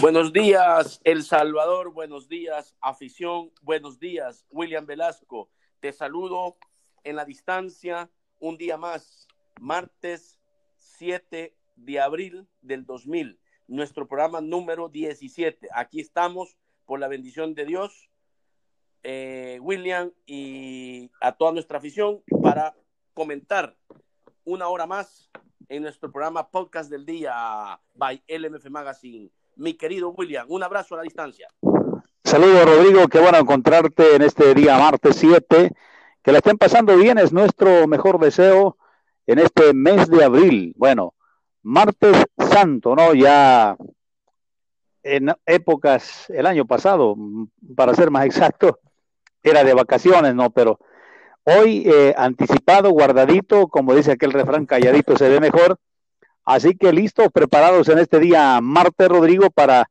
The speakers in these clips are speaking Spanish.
Buenos días, El Salvador. Buenos días, afición. Buenos días, William Velasco. Te saludo en la distancia un día más, martes 7 de abril del 2000, nuestro programa número 17. Aquí estamos por la bendición de Dios, eh, William, y a toda nuestra afición para comentar una hora más en nuestro programa Podcast del Día by LMF Magazine. Mi querido William, un abrazo a la distancia. Saludos, Rodrigo. Qué bueno encontrarte en este día martes 7. Que la estén pasando bien, es nuestro mejor deseo en este mes de abril. Bueno, martes santo, ¿no? Ya en épocas, el año pasado, para ser más exacto, era de vacaciones, ¿no? Pero hoy eh, anticipado, guardadito, como dice aquel refrán, calladito se ve mejor. Así que listos, preparados en este día martes, Rodrigo, para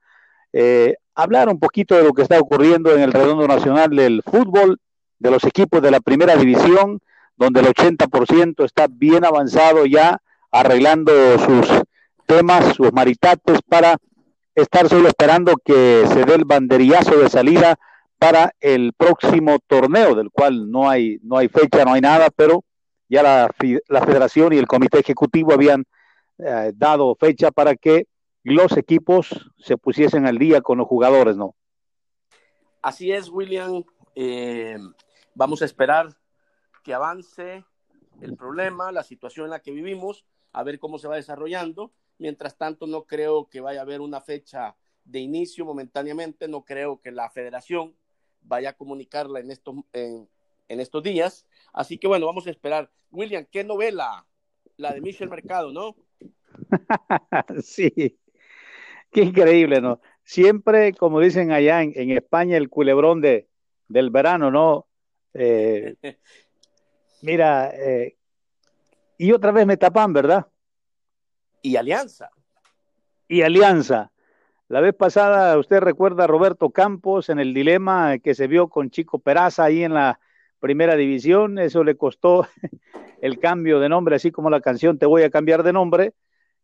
eh, hablar un poquito de lo que está ocurriendo en el redondo nacional del fútbol, de los equipos de la primera división, donde el 80% está bien avanzado ya arreglando sus temas, sus maritates para estar solo esperando que se dé el banderillazo de salida para el próximo torneo, del cual no hay, no hay fecha, no hay nada, pero ya la, la federación y el comité ejecutivo habían eh, dado fecha para que los equipos se pusiesen al día con los jugadores, ¿no? Así es, William. Eh, vamos a esperar que avance el problema, la situación en la que vivimos, a ver cómo se va desarrollando. Mientras tanto, no creo que vaya a haber una fecha de inicio momentáneamente, no creo que la federación vaya a comunicarla en estos, en, estos días. Así que bueno, vamos a esperar. William, ¿qué novela? La de Michel Mercado, ¿no? sí, qué increíble, ¿no? Siempre, como dicen allá en, España, el culebrón de, del verano, ¿no? Eh, mira, eh, y otra vez me tapan, ¿verdad? Y Alianza. Y Alianza. La vez pasada, usted recuerda a Roberto Campos en el dilema que se vio con Chico Peraza ahí en la primera división. Eso le costó el cambio de nombre, así como la canción Te voy a cambiar de nombre.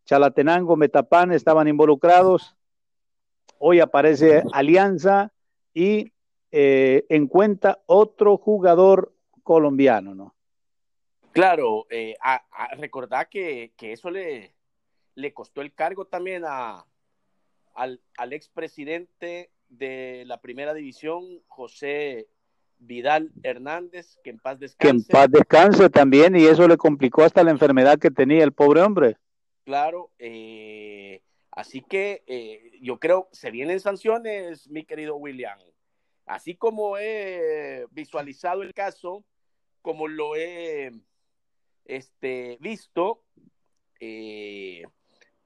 Chalatenango, Metapán estaban involucrados. Hoy aparece Alianza y eh, en cuenta otro jugador colombiano, ¿no? Claro, eh, recordar que, eso le, le costó el cargo también a, al, al expresidente de la primera división, José Vidal Hernández, que en paz descanse. Que en paz descanse también, y eso le complicó hasta la enfermedad que tenía el pobre hombre. Claro, eh, así que eh, yo creo se vienen sanciones, mi querido William. Así como he visualizado el caso, como lo he este, visto, eh,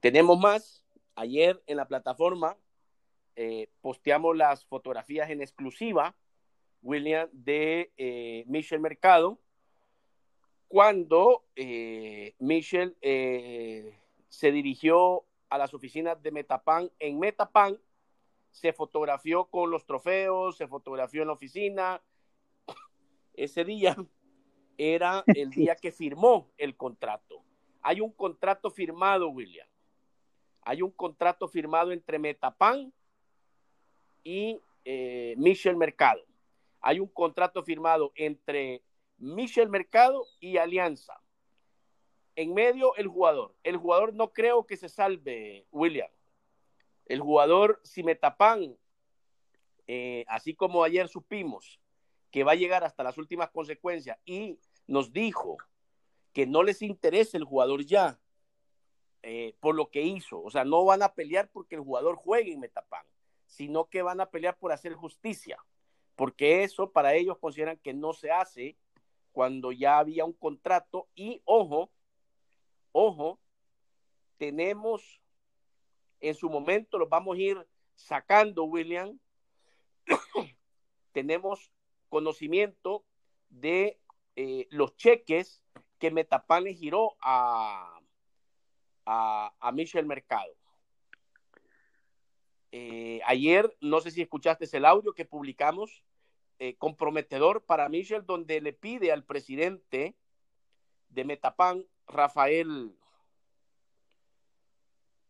tenemos más. Ayer en la plataforma posteamos las fotografías en exclusiva, William, de Michel Mercado, cuando Michel se dirigió a las oficinas de Metapan. En Metapan se fotografió con los trofeos, se fotografió en la oficina. Ese día era el día que firmó el contrato. Hay un contrato firmado, William. Hay un contrato firmado entre Metapan y eh, Michel Mercado. Hay un contrato firmado entre Michel Mercado y Alianza en medio el jugador. El jugador no creo que se salve, William. El jugador, si me tapan, eh, así como ayer supimos que va a llegar hasta las últimas consecuencias y nos dijo que no les interesa el jugador ya eh, por lo que hizo. O sea, no van a pelear porque el jugador juegue en Metapan, sino que van a pelear por hacer justicia, porque eso para ellos consideran que no se hace cuando ya había un contrato y, ojo, Ojo, tenemos en su momento, los vamos a ir sacando, William. tenemos conocimiento de eh, los cheques que Metapan le giró a, a, Michel Mercado. Eh, ayer, no sé si escuchaste el audio que publicamos, eh, comprometedor para Michel, donde le pide al presidente de Metapan Rafael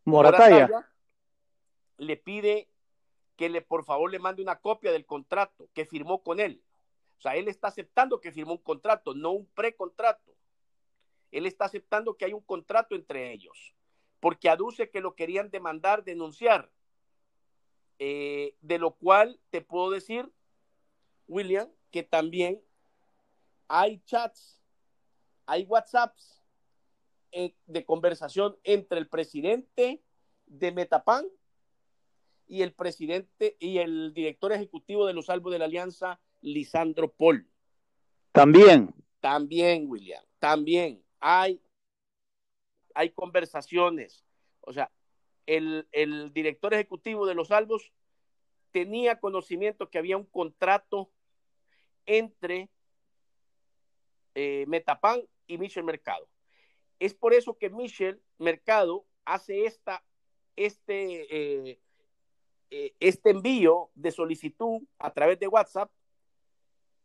Morataya. le pide que le por favor le mande una copia del contrato que firmó con él. O sea, él está aceptando que firmó un contrato, no un precontrato. Él está aceptando que hay un contrato entre ellos, porque aduce que lo querían demandar, denunciar. Eh, de lo cual te puedo decir, William, que también hay chats, hay WhatsApps de conversación entre el presidente de Metapan y el presidente y el director ejecutivo de los salvos de la Alianza, Lisandro Paul. También. También, William, también hay, hay conversaciones. O sea, el, el director ejecutivo de los salvos tenía conocimiento que había un contrato entre eh, Metapan y Michel Mercado. Es por eso que Michel Mercado hace esta, este, eh, eh, este envío de solicitud a través de WhatsApp,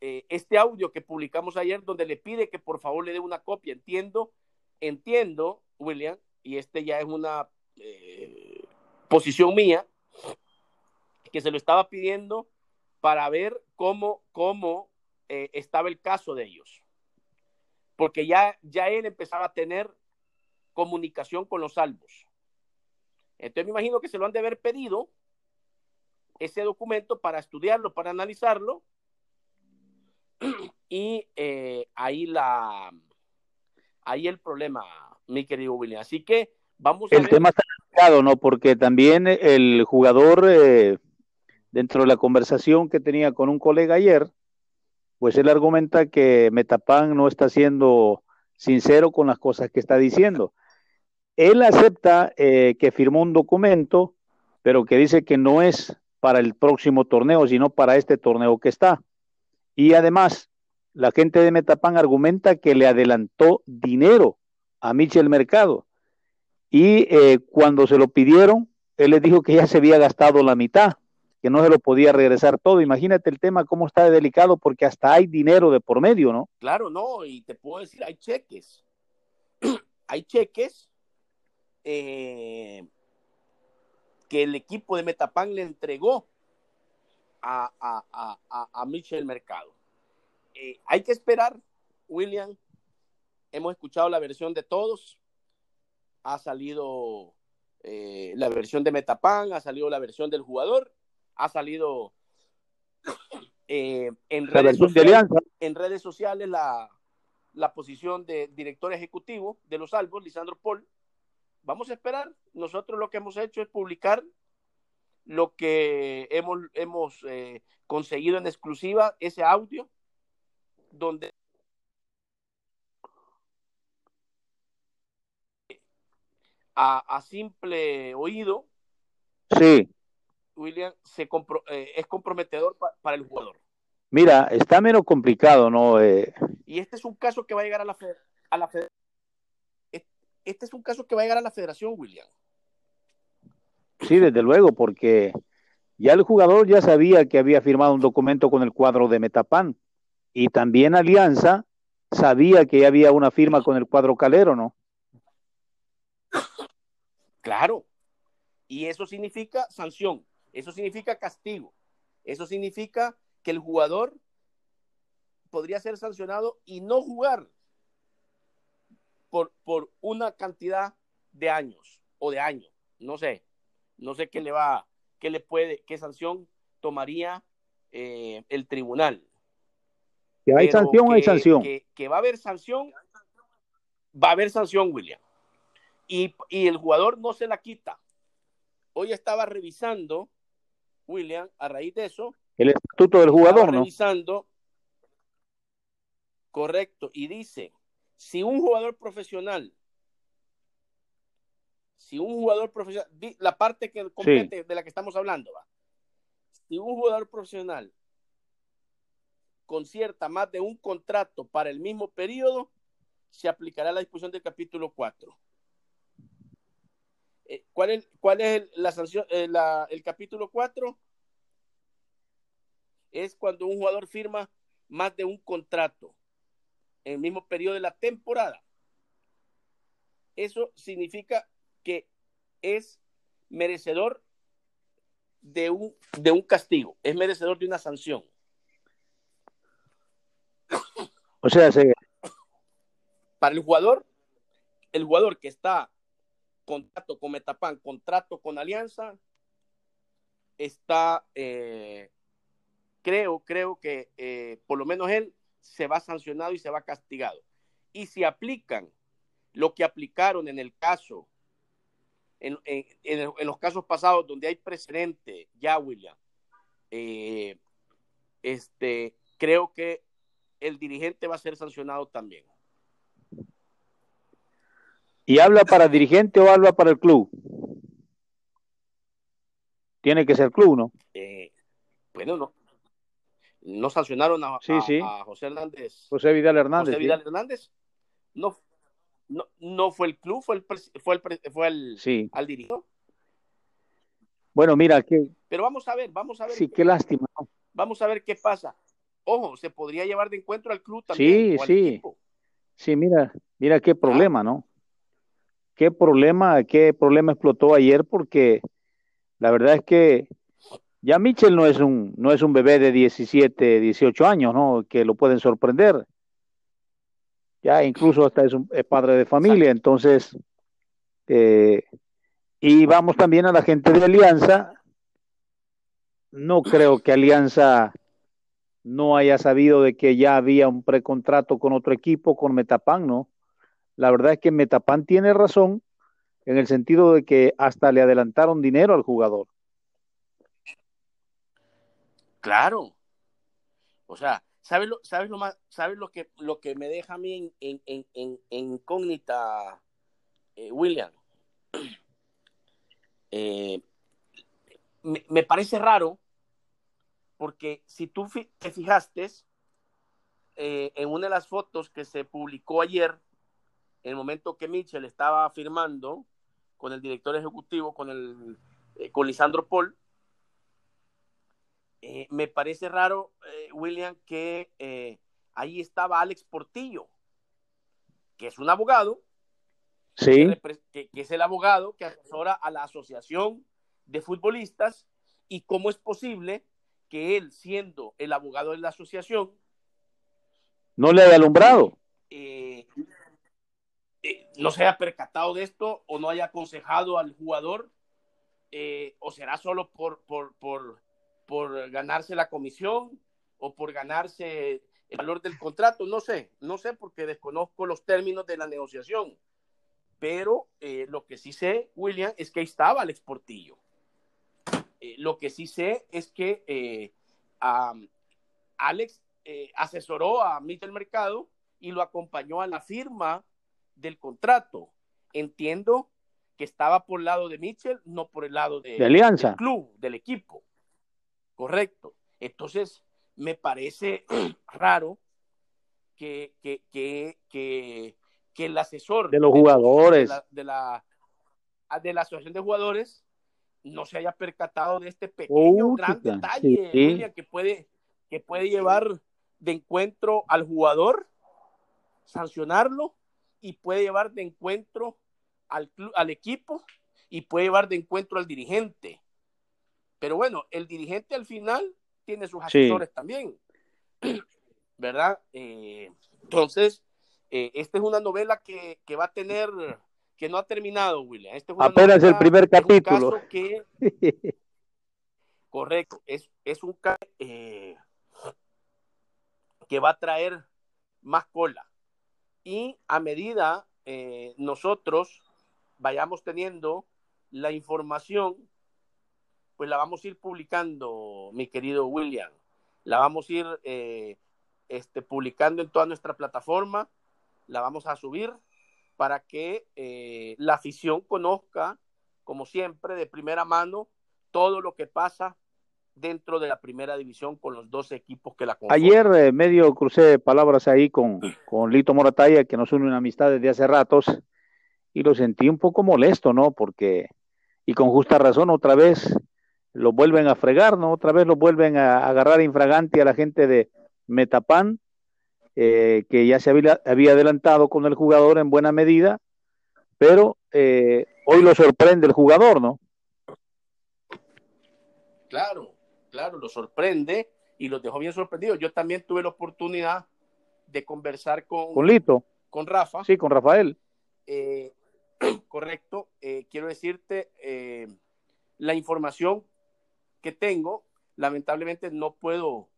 este audio que publicamos ayer, donde le pide que por favor le dé una copia. Entiendo, entiendo, William, y este ya es una posición mía, que se lo estaba pidiendo para ver cómo, cómo estaba el caso de ellos porque ya, ya él empezaba a tener comunicación con los salvos. Entonces me imagino que se lo han de haber pedido ese documento para estudiarlo, para analizarlo. Y eh, ahí la ahí el problema, mi querido William. Así que vamos a El tema está delicado, ¿no? Porque también el jugador, eh, dentro de la conversación que tenía con un colega ayer, pues él argumenta que Metapan no está siendo sincero con las cosas que está diciendo. Él acepta eh, que firmó un documento, pero que dice que no es para el próximo torneo, sino para este torneo que está. Y además, la gente de Metapan argumenta que le adelantó dinero a Michel Mercado. Y eh, cuando se lo pidieron, él le dijo que ya se había gastado la mitad que no se lo podía regresar todo. Imagínate el tema cómo está delicado porque hasta hay dinero de por medio, ¿no? Claro, no, y te puedo decir, hay cheques. hay cheques eh, que el equipo de Metapan le entregó a, a, Michel Mercado. Eh, hay que esperar, William. Hemos escuchado la versión de todos. Ha salido eh, la versión de Metapan, ha salido la versión del jugador ha salido eh, en, redes sociales, en, redes sociales, la, la posición de director ejecutivo de los Albos, Lisandro Paul. Vamos a esperar. Nosotros lo que hemos hecho es publicar lo que hemos, hemos eh, conseguido en exclusiva, ese audio, donde a, a simple oído sí. William, se eh, es comprometedor para el jugador. Mira, está menos complicado, ¿no? Eh, y este es un caso que va a llegar a la, a la Este es un caso que va a llegar a la federación, William. Sí, desde luego, porque ya el jugador ya sabía que había firmado un documento con el cuadro de Metapan y también Alianza sabía que había una firma con el cuadro Calero, ¿no? Claro. Y eso significa sanción. Eso significa castigo. Eso significa que el jugador podría ser sancionado y no jugar por, por una cantidad de años o de años. No sé. No sé qué le va, qué le puede, qué sanción tomaría eh, el tribunal. Que hay sanción, hay sanción. Que, va a haber sanción, va a haber sanción, William. Y, y el jugador no se la quita. Hoy estaba revisando William, a raíz de eso. El estatuto del jugador, correcto, y dice: si un jugador profesional, si un jugador profesional, la parte que compete de la que estamos hablando, va. Si un jugador profesional concierta más de un contrato para el mismo periodo, se aplicará la disposición del capítulo 4. Eh, ¿Cuál es, cuál es la sanción, eh, el capítulo 4? Es cuando un jugador firma más de un contrato en el mismo periodo de la temporada. Eso significa que es merecedor de un, de un castigo, es merecedor de una sanción. O sea, se... para el jugador, el jugador que está contrato con Metapan, contrato con Alianza, está, eh, creo, creo que eh, por lo menos él se va sancionado y se va castigado. Y si aplican lo que aplicaron en el caso, en, los casos pasados donde hay precedente, ya William, eh, este, creo que el dirigente va a ser sancionado también. ¿Y habla para dirigente o habla para el club? Tiene que ser club, ¿no? Eh, bueno, no. No sancionaron a, José Hernández. José Vidal Hernández. José Vidal Hernández. No, no, no fue el club, fue el, fue el, fue el sí. al dirigente. Bueno, mira que. Pero vamos a ver, vamos a ver. Sí, qué lástima. Vamos a ver qué pasa. Ojo, se podría llevar de encuentro al club también. Sí, sí. Sí, mira, mira qué problema, ¿no? Qué problema, qué problema explotó ayer porque la verdad es que ya Mitchell no es un no es un bebé de 17, 18 años, ¿no? Que lo pueden sorprender. Ya incluso hasta es un padre de familia, entonces eh, y vamos también a la gente de Alianza. No creo que Alianza no haya sabido de que ya había un precontrato con otro equipo, con Metapan, ¿no? La verdad es que Metapan tiene razón en el sentido de que hasta le adelantaron dinero al jugador. Claro. O sea, ¿sabes lo, sabes lo más, sabes lo que lo que me deja a mí en, en, en, incógnita, eh, William? Eh, me, me, parece raro porque si tú te fijaste eh, en una de las fotos que se publicó ayer, en el momento que Mitchell estaba firmando con el director ejecutivo, con, el, eh, con Lisandro Paul, eh, me parece raro, William, que ahí estaba Alex Portillo, que es un abogado, sí. que, que, es el abogado que asesora a la Asociación de Futbolistas, y cómo es posible que él, siendo el abogado de la asociación, no le haya alumbrado. Eh, eh, no se haya percatado de esto o no haya aconsejado al jugador, eh, o será solo por, por, por, ganarse la comisión o por ganarse el valor del contrato, no sé, no sé porque desconozco los términos de la negociación, pero lo que sí sé, William, es que ahí estaba el exportillo. Eh, lo que sí sé es que eh, Alex eh, asesoró a Mitchell Mercado y lo acompañó a la firma del contrato. Entiendo que estaba por el lado de Mitchell, no por el lado de, Alianza. del club, del equipo. Correcto. Entonces, me parece raro que, que, que, que, el asesor de los jugadores de la, de la asociación de jugadores no se haya percatado de este pequeño gran detalle que puede que puede llevar de encuentro al jugador, sancionarlo y puede llevar de encuentro al, al equipo y puede llevar de encuentro al dirigente. Pero bueno, el dirigente al final tiene sus asesores también, ¿verdad? Eh, entonces, eh, esta es una novela que, que va a tener que no ha terminado, William. Este Apenas el primer capítulo. que, correcto, es, es un caso eh, que va a traer más cola. Y a medida eh, nosotros vayamos teniendo la información, pues la vamos a ir publicando, mi querido William. La vamos a ir eh, este, publicando en toda nuestra plataforma, la vamos a subir para que eh, la afición conozca, como siempre, de primera mano todo lo que pasa dentro de la primera división con los dos equipos que la conforman. Ayer eh, medio crucé palabras ahí con, con Lito Morataya, que nos une una amistad desde hace ratos, y lo sentí un poco molesto, ¿no? Porque, y con justa razón, otra vez lo vuelven a fregar, ¿no? Otra vez lo vuelven a agarrar infragante a la gente de Metapan, eh, que ya se había, adelantado con el jugador en buena medida, pero eh, hoy lo sorprende el jugador, ¿no? Claro, claro, lo sorprende y los dejó bien sorprendidos. Yo también tuve la oportunidad de conversar con, con Lito, con Rafa. Sí, con Rafael. Eh, correcto. Eh, quiero decirte, eh, la información que tengo, lamentablemente no puedo,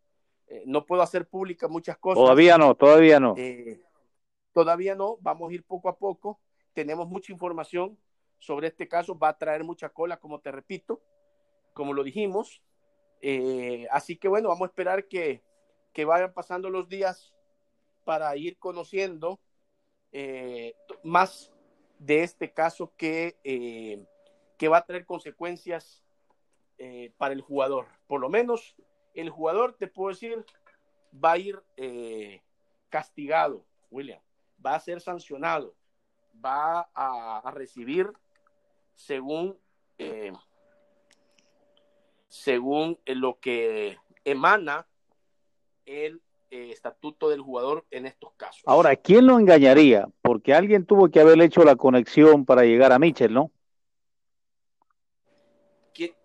no puedo hacer pública muchas cosas. Todavía no, todavía no. todavía no, vamos a ir poco a poco. Tenemos mucha información sobre este caso, va a traer mucha cola, como te repito, como lo dijimos. Así que bueno, vamos a esperar que, que vayan pasando los días para ir conociendo eh, más de este caso que, eh, que va a tener consecuencias eh, para el jugador. Por lo menos el jugador, te puedo decir, va a ir castigado, William, va a ser sancionado, va a, recibir según, según lo que emana el eh, estatuto del jugador en estos casos. Ahora, ¿quién lo engañaría? Porque alguien tuvo que haber hecho la conexión para llegar a Mitchell, ¿no?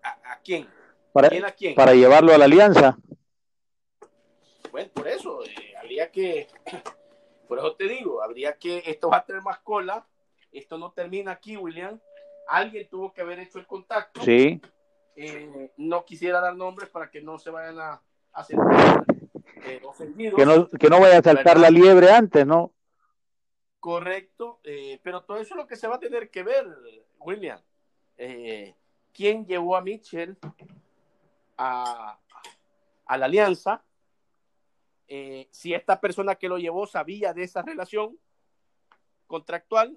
a, quién? Para, Para llevarlo a la alianza. Bueno, por eso, eh, habría que, por eso te digo, habría que, esto va a tener más cola, esto no termina aquí, William. Alguien tuvo que haber hecho el contacto. Sí. Eh, no quisiera dar nombres para que no se vayan a, hacer eh, que, no, que no vaya a saltar la liebre antes, ¿no? Correcto, eh, pero todo eso es lo que se va a tener que ver, William. Eh, ¿Quién llevó a Mitchell a, a la alianza? si esta persona que lo llevó sabía de esa relación contractual,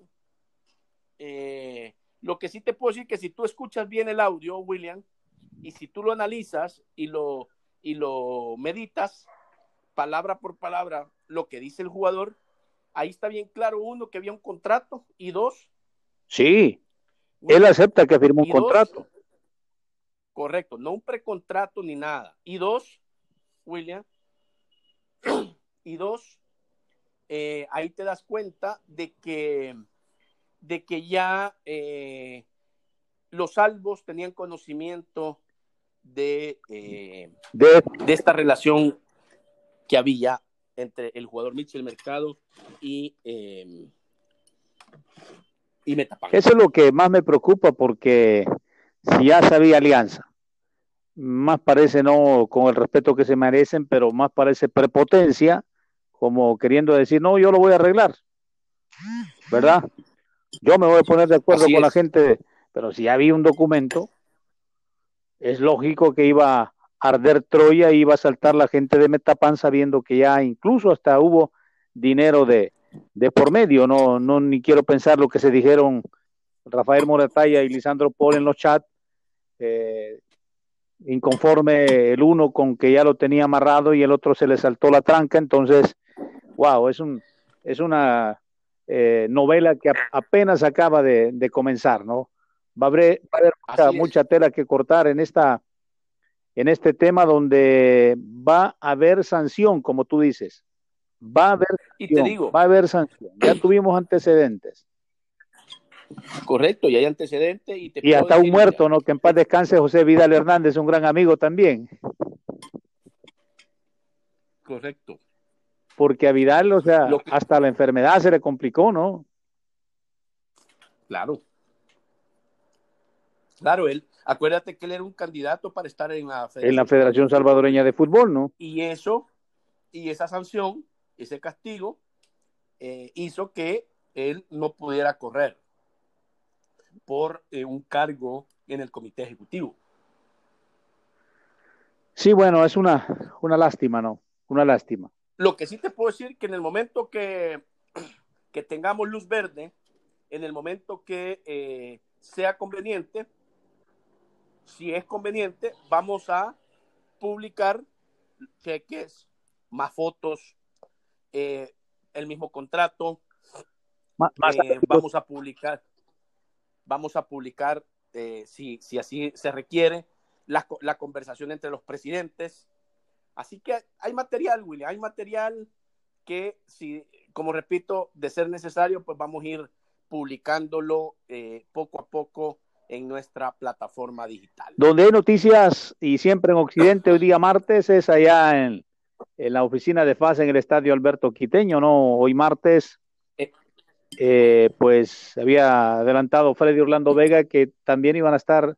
lo que sí te puedo decir que si tú escuchas bien el audio, William, y si tú lo analizas y lo, y lo meditas, palabra por palabra lo que dice el jugador, ahí está bien claro, uno, que había un contrato y dos. Sí, él acepta que firmó un contrato. correcto, no un precontrato ni nada. Y dos, William, y dos, eh, ahí te das cuenta de que, de que ya eh, los salvos tenían conocimiento de, eh, de, de, esta relación que había entre el jugador Mitchell Mercado y, eh, y Metapan. Eso es lo que más me preocupa porque si ya sabía alianza, más parece no con el respeto que se merecen, pero más parece prepotencia, como queriendo decir, no, yo lo voy a arreglar, ¿verdad? Yo me voy a poner de acuerdo con la gente, pero si ya había un documento, es lógico que iba arder Troya iba a saltar la gente de Metapan sabiendo que ya incluso hasta hubo dinero de, de por medio, no, no ni quiero pensar lo que se dijeron Rafael Morataya y Lisandro Paul en los chats, eh, inconforme el uno con que ya lo tenía amarrado y el otro se le saltó la tranca, entonces, wow, es, un, es una eh, novela que apenas acaba de, comenzar, ¿no? Va a haber, mucha, mucha, tela que cortar en esta en este tema donde va a haber sanción, como tú dices. Va a haber, y te digo, va a haber sanción. Ya tuvimos antecedentes. Correcto, y hay antecedentes. Y, y hasta un muerto, ¿no? Que en paz descanse José Vidal Hernández, un gran amigo también. Correcto. Porque a Vidal, o sea, hasta la enfermedad se le complicó, ¿no? Claro. Claro, él, acuérdate que él era un candidato para estar en la Federación, en la Federación Salvadoreña de Fútbol, ¿no? Y eso, y esa sanción, ese castigo, eh, hizo que él no pudiera correr por eh, un cargo en el comité ejecutivo. Sí, bueno, es una, una lástima, ¿no? Una lástima. Lo que sí te puedo decir que en el momento que, que tengamos luz verde, en el momento que eh, sea conveniente, si es conveniente, vamos a publicar cheques, más fotos, eh, el mismo contrato. Eh, vamos a publicar, vamos a publicar, si, si, así se requiere, la, la, conversación entre los presidentes. Así que hay material, William, hay material que, si, como repito, de ser necesario, pues vamos a ir publicándolo poco a poco en nuestra plataforma digital. Donde hay noticias y siempre en Occidente, hoy día martes es allá en, en la oficina de FAS en el estadio Alberto Quiteño, ¿no? Hoy martes, eh, eh pues había adelantado Freddy Orlando Vega que también iban a estar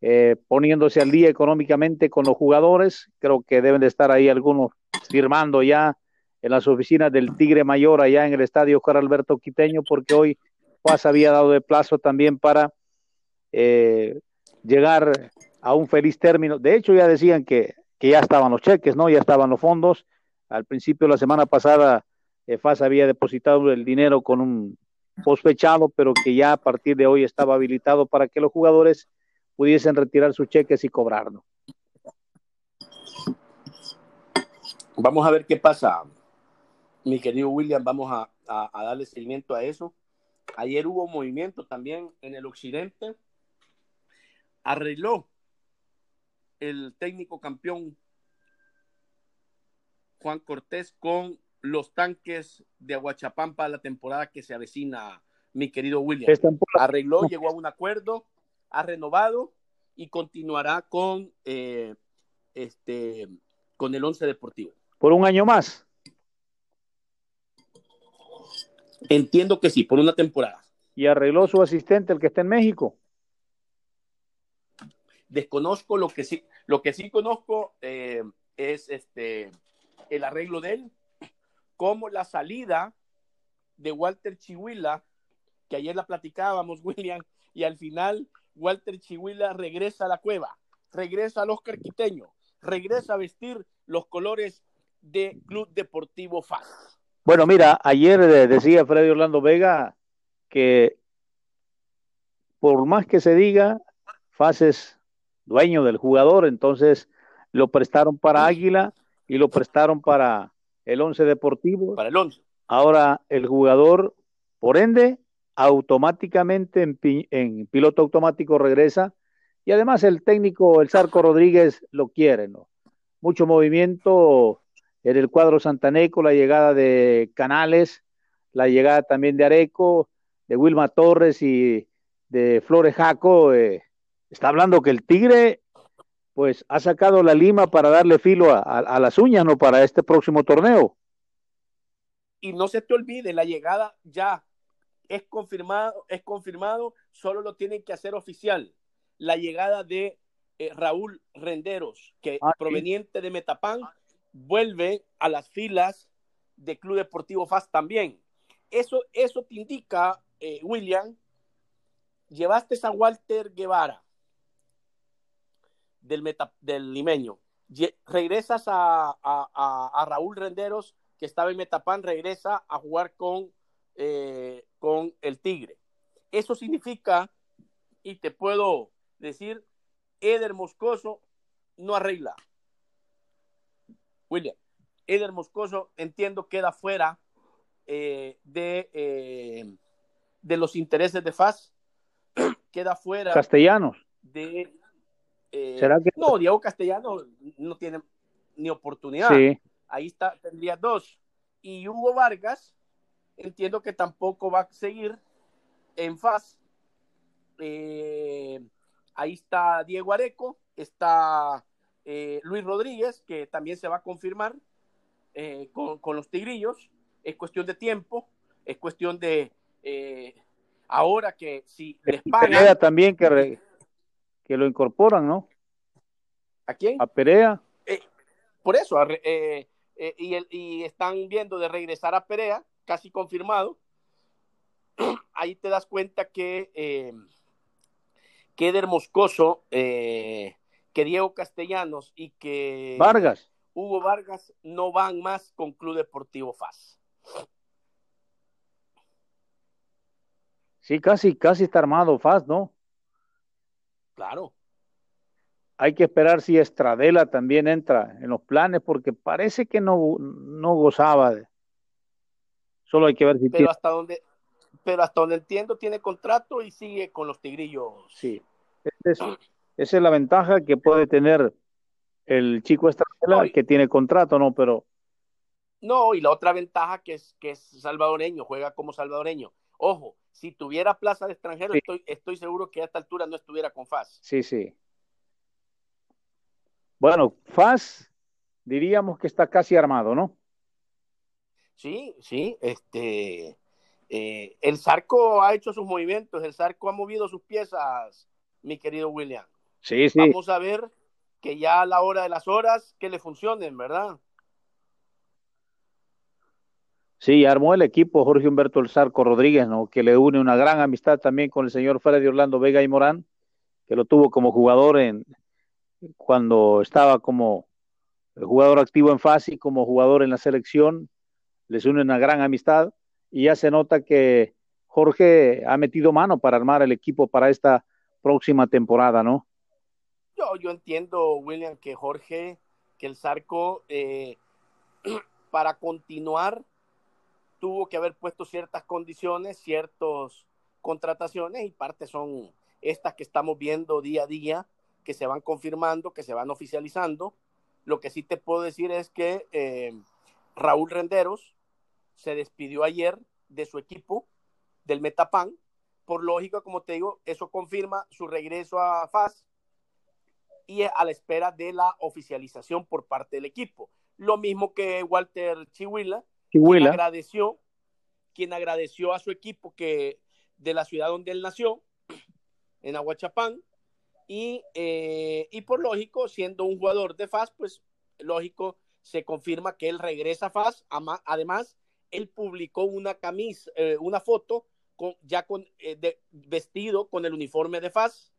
eh, poniéndose al día económicamente con los jugadores. Creo que deben de estar ahí algunos firmando ya en las oficinas del Tigre Mayor allá en el estadio Oscar Alberto Quiteño, porque hoy FAS había dado de plazo también para eh, llegar a un feliz término. De hecho, ya decían que, que, ya estaban los cheques, ¿no? Ya estaban los fondos. Al principio, la semana pasada, eh, FAS había depositado el dinero con un fechado, pero que ya a partir de hoy estaba habilitado para que los jugadores pudiesen retirar sus cheques y cobrarlo. Vamos a ver qué pasa, mi querido William. Vamos a, a darle seguimiento a eso. Ayer hubo movimiento también en el occidente arregló el técnico campeón Juan Cortés con los tanques de Aguachapán para la temporada que se avecina, mi querido William. Arregló, llegó a un acuerdo, ha renovado y continuará con eh, este con el once deportivo. Por un año más. Entiendo que sí, por una temporada. Y arregló su asistente, el que está en México. Desconozco lo que sí, lo que sí conozco eh, es este el arreglo de él, como la salida de Walter Chihuila, que ayer la platicábamos, William, y al final Walter Chihuila regresa a la cueva, regresa al Oscar Quiteño, regresa a vestir los colores de Club Deportivo FAS. Bueno, mira, ayer eh, decía Freddy Orlando Vega que por más que se diga, FAS es dueño del jugador, entonces lo prestaron para Águila y lo prestaron para el Once Deportivo. Para el Once. Ahora el jugador, por ende, automáticamente en, piloto automático regresa y además el técnico, el Sarco Rodríguez, lo quiere, ¿no? Mucho movimiento en el cuadro santaneco, la llegada de Canales, la llegada también de Areco, de Wilma Torres y de Flores Jaco, eh, está hablando que el Tigre pues ha sacado la lima para darle filo a, las uñas, ¿no? Para este próximo torneo. Y no se te olvide, la llegada ya es confirmado, es confirmado, solo lo tienen que hacer oficial. La llegada de eh, Raúl Renderos, que ah, proveniente de Metapán, vuelve a las filas de Club Deportivo FAS también. Eso, eso te indica, eh, William, llevaste a Walter Guevara, del, meta, del limeño. Regresas a, Raúl Renderos, que estaba en Metapan, regresa a jugar con, eh, con el Tigre. Eso significa, y te puedo decir, Eder Moscoso no arregla. William, Eder Moscoso, entiendo, queda fuera eh, de, eh, de los intereses de FAS, queda fuera. Castellanos. De, eh, no, Diego Castellano no tiene ni oportunidad. Ahí está, tendría dos. Y Hugo Vargas, entiendo que tampoco va a seguir en FAS. Eh, ahí está Diego Areco, está eh, Luis Rodríguez, que también se va a confirmar con, los Tigrillos. Es cuestión de tiempo, es cuestión de ahora que si les pagan. también que, que lo incorporan, ¿no? ¿A quién? A Perea. Eh, por eso, eh, eh, y, están viendo de regresar a Perea, casi confirmado. Ahí te das cuenta que, que Eder Moscoso, que Diego Castellanos y que Vargas. Hugo Vargas no van más con Club Deportivo FAS. Sí, casi, casi está armado FAS, ¿no? Claro. Hay que esperar si Estradela también entra en los planes, porque parece que no, no gozaba de. Solo hay que ver si pero hasta donde Pero hasta donde entiendo, tiene contrato y sigue con los tigrillos. Sí. esa es la ventaja que puede tener el chico Estradela, que tiene contrato, ¿no? Pero. No, y la otra ventaja que es que es salvadoreño, juega como salvadoreño. Ojo, si tuviera plaza de extranjero, estoy, estoy seguro que a esta altura no estuviera con FAS. Sí, sí. Bueno, FAS diríamos que está casi armado, ¿no? Sí, sí, este, eh, el Zarco ha hecho sus movimientos, el Zarco ha movido sus piezas, mi querido William. Sí, sí. Vamos a ver que ya a la hora de las horas, que le funcionen, ¿verdad? Sí, armó el equipo Jorge Humberto El Zarco Rodríguez, ¿no? Que le une una gran amistad también con el señor Freddy Orlando Vega y Morán, que lo tuvo como jugador en cuando estaba como jugador activo en FASI, como jugador en la selección, les une una gran amistad y ya se nota que Jorge ha metido mano para armar el equipo para esta próxima temporada, ¿no? Yo, yo entiendo, William, que Jorge, que el Zarco, eh, para continuar, tuvo que haber puesto ciertas condiciones, ciertas contrataciones y parte son estas que estamos viendo día a día, que se van confirmando, que se van oficializando. Lo que sí te puedo decir es que eh, Raúl Renderos se despidió ayer de su equipo, del Metapan. Por lógica, como te digo, eso confirma su regreso a FAS y a la espera de la oficialización por parte del equipo. Lo mismo que Walter Chihuila, Quien agradeció, quien agradeció a su equipo que de la ciudad donde él nació, en Aguachapán, y, eh, y por lógico, siendo un jugador de FAS, pues lógico, se confirma que él regresa a FAS, además él publicó una camisa, eh, una foto con, ya con eh, de, vestido con el uniforme de FAS,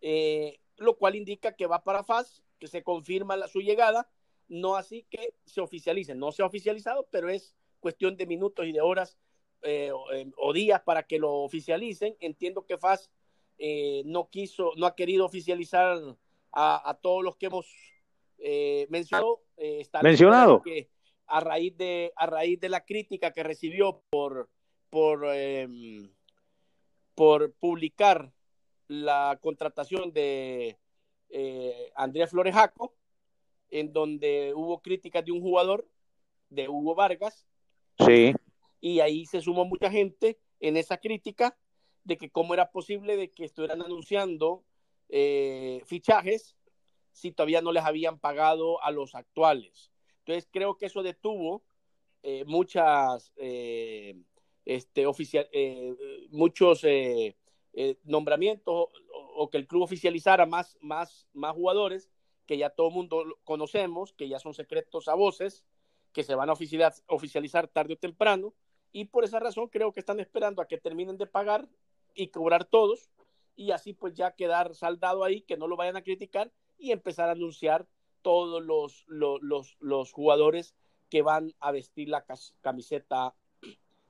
eh, lo cual indica que va para FAS, que se confirma la, su llegada, no así que se oficialice. No se ha oficializado, pero es cuestión de minutos y de horas o, o, días para que lo oficialicen. Entiendo que FAS no quiso, no ha querido oficializar a, a todos los que hemos mencionado. mencionado. Que, a raíz de, a raíz de la crítica que recibió por, por, eh, por publicar la contratación de eh, Andrea Florejaco, en donde hubo críticas de un jugador, de Hugo Vargas. Sí. Y ahí se sumó mucha gente en esa crítica de que cómo era posible de que estuvieran anunciando eh, fichajes si todavía no les habían pagado a los actuales. Entonces creo que eso detuvo eh, muchas, eh, este, oficial, eh, muchos nombramientos o, o, que el club oficializara más, más, más jugadores que ya todo el mundo conocemos, que ya son secretos a voces, que se van a oficializar, oficializar tarde o temprano. Y por esa razón creo que están esperando a que terminen de pagar y cobrar todos y así pues ya quedar saldado ahí, que no lo vayan a criticar y empezar a anunciar todos los, los, los, los jugadores que van a vestir la camiseta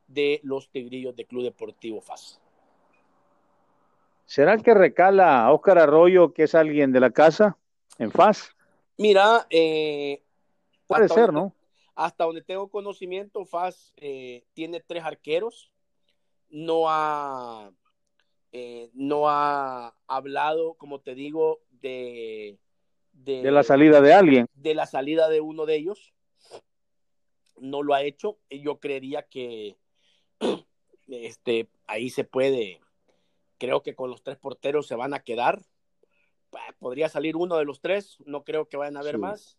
de los Tigrillos de Club Deportivo FAS. ¿Será que recala a Óscar Arroyo, que es alguien de la casa, en FAS? Mira, eh, puede ser, donde, ¿no? Hasta donde tengo conocimiento, FAS eh, tiene tres arqueros, no ha, eh, no ha hablado, como te digo, de de, de, la salida de alguien. De la salida de uno de ellos. No lo ha hecho. Yo creería que este, ahí se puede. Creo que con los tres porteros se van a quedar. Podría salir uno de los tres. No creo que vayan a haber sí. más.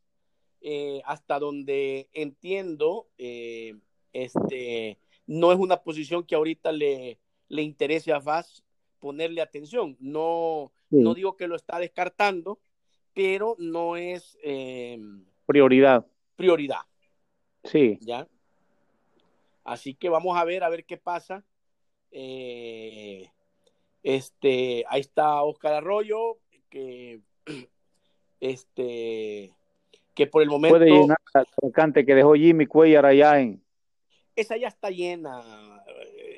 Eh, hasta donde entiendo, eh, este, no es una posición que ahorita le, le interese a Vaz ponerle atención. No, sí. no digo que lo está descartando, pero no es eh, prioridad. Prioridad. Sí. ¿Ya? Así que vamos a ver, a ver qué pasa. Eh, este, ahí está Oscar Arroyo, que este que por el momento puede llenar la vacante que dejó Jimmy Cuellar allá en esa ya está llena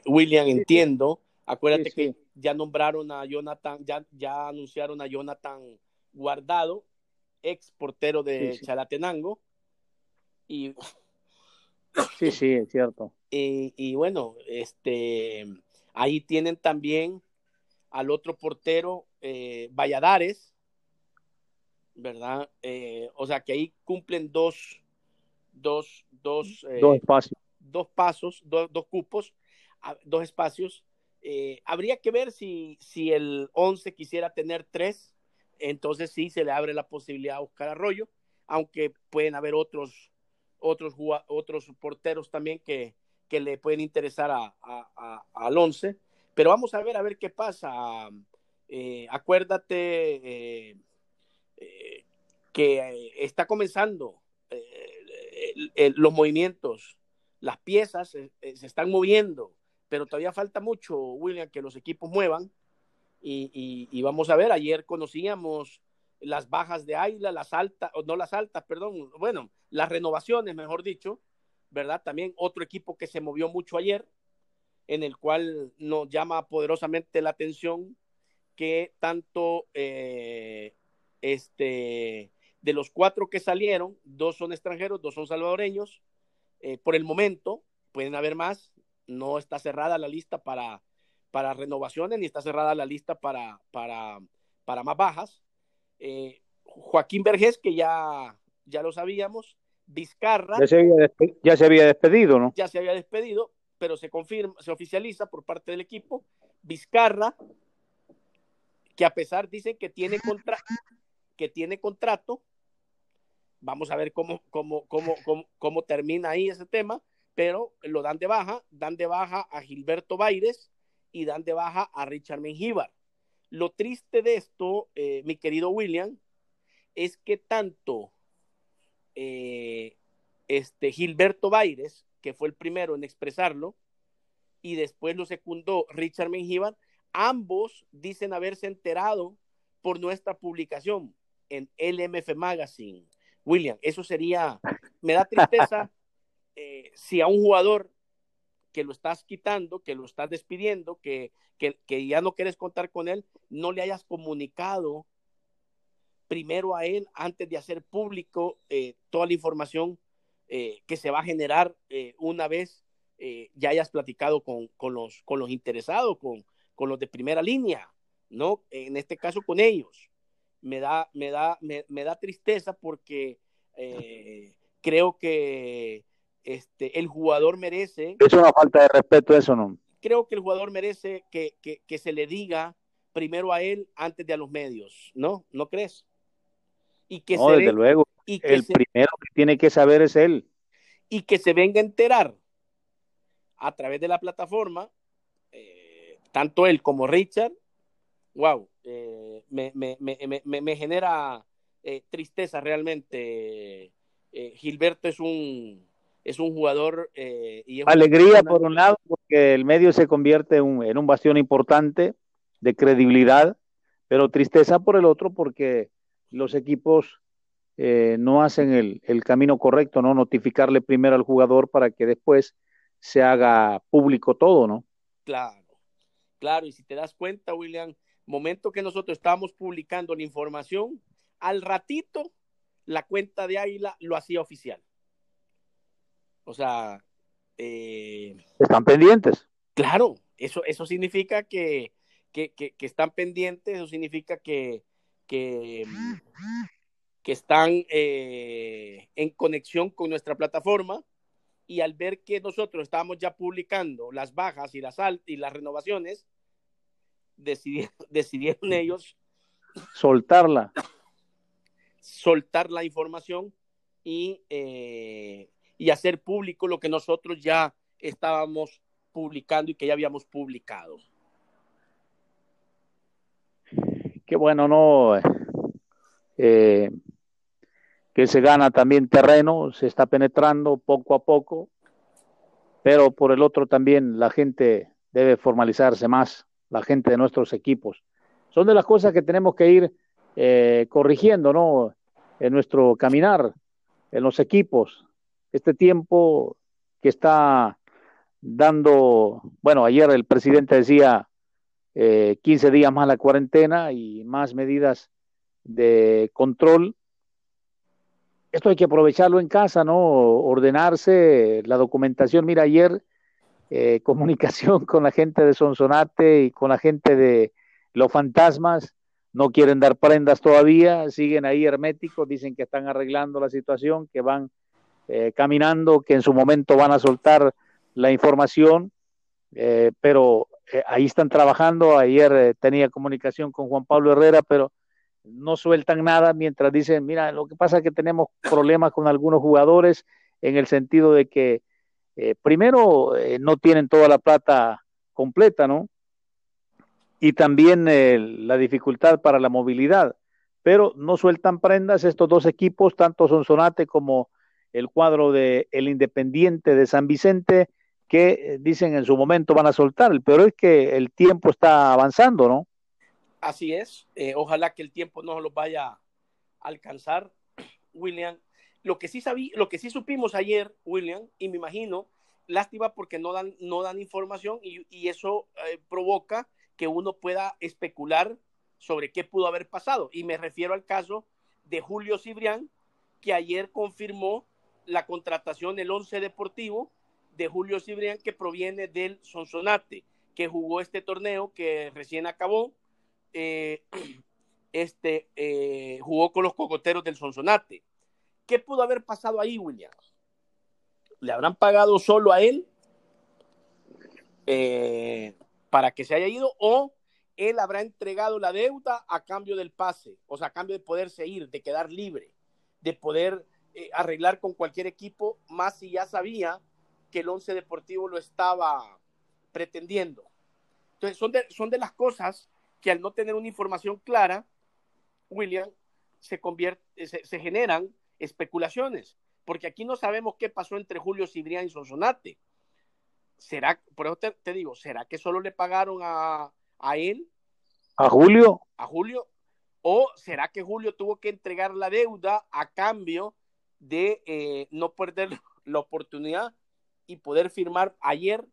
William entiendo acuérdate sí, sí. que ya nombraron a Jonathan ya, ya anunciaron a Jonathan Guardado, ex portero de sí, sí. Chalatenango. Y. Sí, sí, es cierto. Y, y, bueno, este, ahí tienen también al otro portero, eh, Valladares, ¿verdad? Eh, o sea que ahí cumplen dos, dos, dos, eh, dos espacios. Dos pasos, dos, dos cupos, dos espacios. Eh, habría que ver si, si el 11 quisiera tener tres, entonces sí se le abre la posibilidad a Oscar Arroyo, aunque pueden haber otros, otros, otros porteros también que, que le pueden interesar a, al 11. Pero vamos a ver, a ver qué pasa. Eh, acuérdate eh, eh, que está comenzando los movimientos, las piezas se están moviendo, pero todavía falta mucho, William, que los equipos muevan. Y, vamos a ver, ayer conocíamos las bajas de Ayla, las altas, no las altas, perdón, bueno, las renovaciones, mejor dicho, ¿verdad? También otro equipo que se movió mucho ayer, en el cual nos llama poderosamente la atención que tanto eh, este, de los cuatro que salieron, dos son extranjeros, dos son salvadoreños. Eh, por el momento, pueden haber más, no está cerrada la lista para, para renovaciones, ni está cerrada la lista para, para, para más bajas. Eh, Joaquín Vergés, que ya, ya lo sabíamos, Vizcarra. Ya se, había despedido, ¿no? Ya se había despedido, pero se confirma, se oficializa por parte del equipo. Vizcarra, que a pesar dicen que tiene, contra, que tiene contrato, vamos a ver cómo, cómo, cómo, cómo, termina ahí ese tema, pero lo dan de baja, dan de baja a Gilberto Baires y dan de baja a Richard Mengíbar. Lo triste de esto, eh, mi querido William, es que tanto eh, este Gilberto Baires, que fue el primero en expresarlo, y después lo secundó Richard Mengíbar, ambos dicen haberse enterado por nuestra publicación en LMF Magazine. William, eso sería, me da tristeza eh, si a un jugador que lo estás quitando, que lo estás despidiendo, que, que, ya no quieres contar con él, no le hayas comunicado primero a él antes de hacer público eh, toda la información eh, que se va a generar eh, una vez ya hayas platicado con, con, los, con los interesados, con, con los de primera línea, ¿no? En este caso con ellos. Me da, me da, me, da tristeza porque creo que este, el jugador merece. Es una falta de respeto, eso no. Creo que el jugador merece que, que, que se le diga primero a él antes de a los medios, ¿no? ¿No crees? Y que no, desde luego. Y el primero que tiene que saber es él. Y que se venga a enterar a través de la plataforma, eh, tanto él como Richard, wow, eh, me, me, me, me, genera eh, tristeza realmente. Gilberto es un, es un jugador. y Alegría por un lado, porque el medio se convierte en un, en un bastión importante de credibilidad, pero tristeza por el otro, porque los equipos eh, no hacen el, camino correcto, ¿no? Notificarle primero al jugador para que después se haga público todo, ¿no? Claro, claro, y si te das cuenta, William, momento que nosotros estábamos publicando la información, al ratito la cuenta de Águila lo hacía oficial. O sea, eh, están pendientes. Claro, eso, eso significa que, que, que están pendientes, eso significa que, que, que están eh, en conexión con nuestra plataforma y al ver que nosotros estábamos ya publicando las bajas y las y las renovaciones, decidieron, decidieron ellos soltarla. Soltar la información y, eh, y hacer público lo que nosotros ya estábamos publicando y que ya habíamos publicado qué bueno, ¿no? Eh, que se gana también terreno, se está penetrando poco a poco, pero por el otro también la gente debe formalizarse más, la gente de nuestros equipos. Son de las cosas que tenemos que ir eh, corrigiendo, ¿no? En nuestro caminar, en los equipos. Este tiempo que está dando, bueno, ayer el presidente decía, eh, 15 días más la cuarentena y más medidas de control. Esto hay que aprovecharlo en casa, ¿no? Ordenarse, la documentación. Mira, ayer eh, comunicación con la gente de Sonsonate y con la gente de los fantasmas. No quieren dar prendas todavía, siguen ahí herméticos, dicen que están arreglando la situación, que van eh, caminando, que en su momento van a soltar la información, eh, pero eh, ahí están trabajando. Ayer tenía comunicación con Juan Pablo Herrera, pero no sueltan nada mientras dicen, mira, lo que pasa es que tenemos problemas con algunos jugadores en el sentido de que primero no tienen toda la plata completa, ¿no? Y también la dificultad para la movilidad, pero no sueltan prendas estos dos equipos, tanto Sonsonate como el cuadro de el Independiente de San Vicente, que eh, dicen en su momento van a soltar, pero es que el tiempo está avanzando, ¿no? Así es, eh, ojalá que el tiempo no los vaya a alcanzar, William. Lo que sí sabí, lo que sí supimos ayer, William, y me imagino, lástima porque no dan, no dan información y, y eso eh, provoca que uno pueda especular sobre qué pudo haber pasado. Y me refiero al caso de Julio Cibrián, que ayer confirmó la contratación del once deportivo de Julio Cibrián que proviene del Sonsonate, que jugó este torneo que recién acabó. Eh, este eh, jugó con los cocoteros del Sonsonate. ¿Qué pudo haber pasado ahí, William? ¿Le habrán pagado solo a él eh, para que se haya ido o él habrá entregado la deuda a cambio del pase, o sea, a cambio de poderse ir, de quedar libre, de poder arreglar con cualquier equipo, más si ya sabía que el Once Deportivo lo estaba pretendiendo. Entonces, son de, son de las cosas que al no tener una información clara, William, se, convierte, se, generan especulaciones, porque aquí no sabemos qué pasó entre Julio Cibrián y Sonsonate. ¿Será, por eso te, digo, ¿será que solo le pagaron a, a él? ¿A Julio? A Julio. ¿O será que Julio tuvo que entregar la deuda a cambio de eh, no perder la oportunidad y poder firmar ayer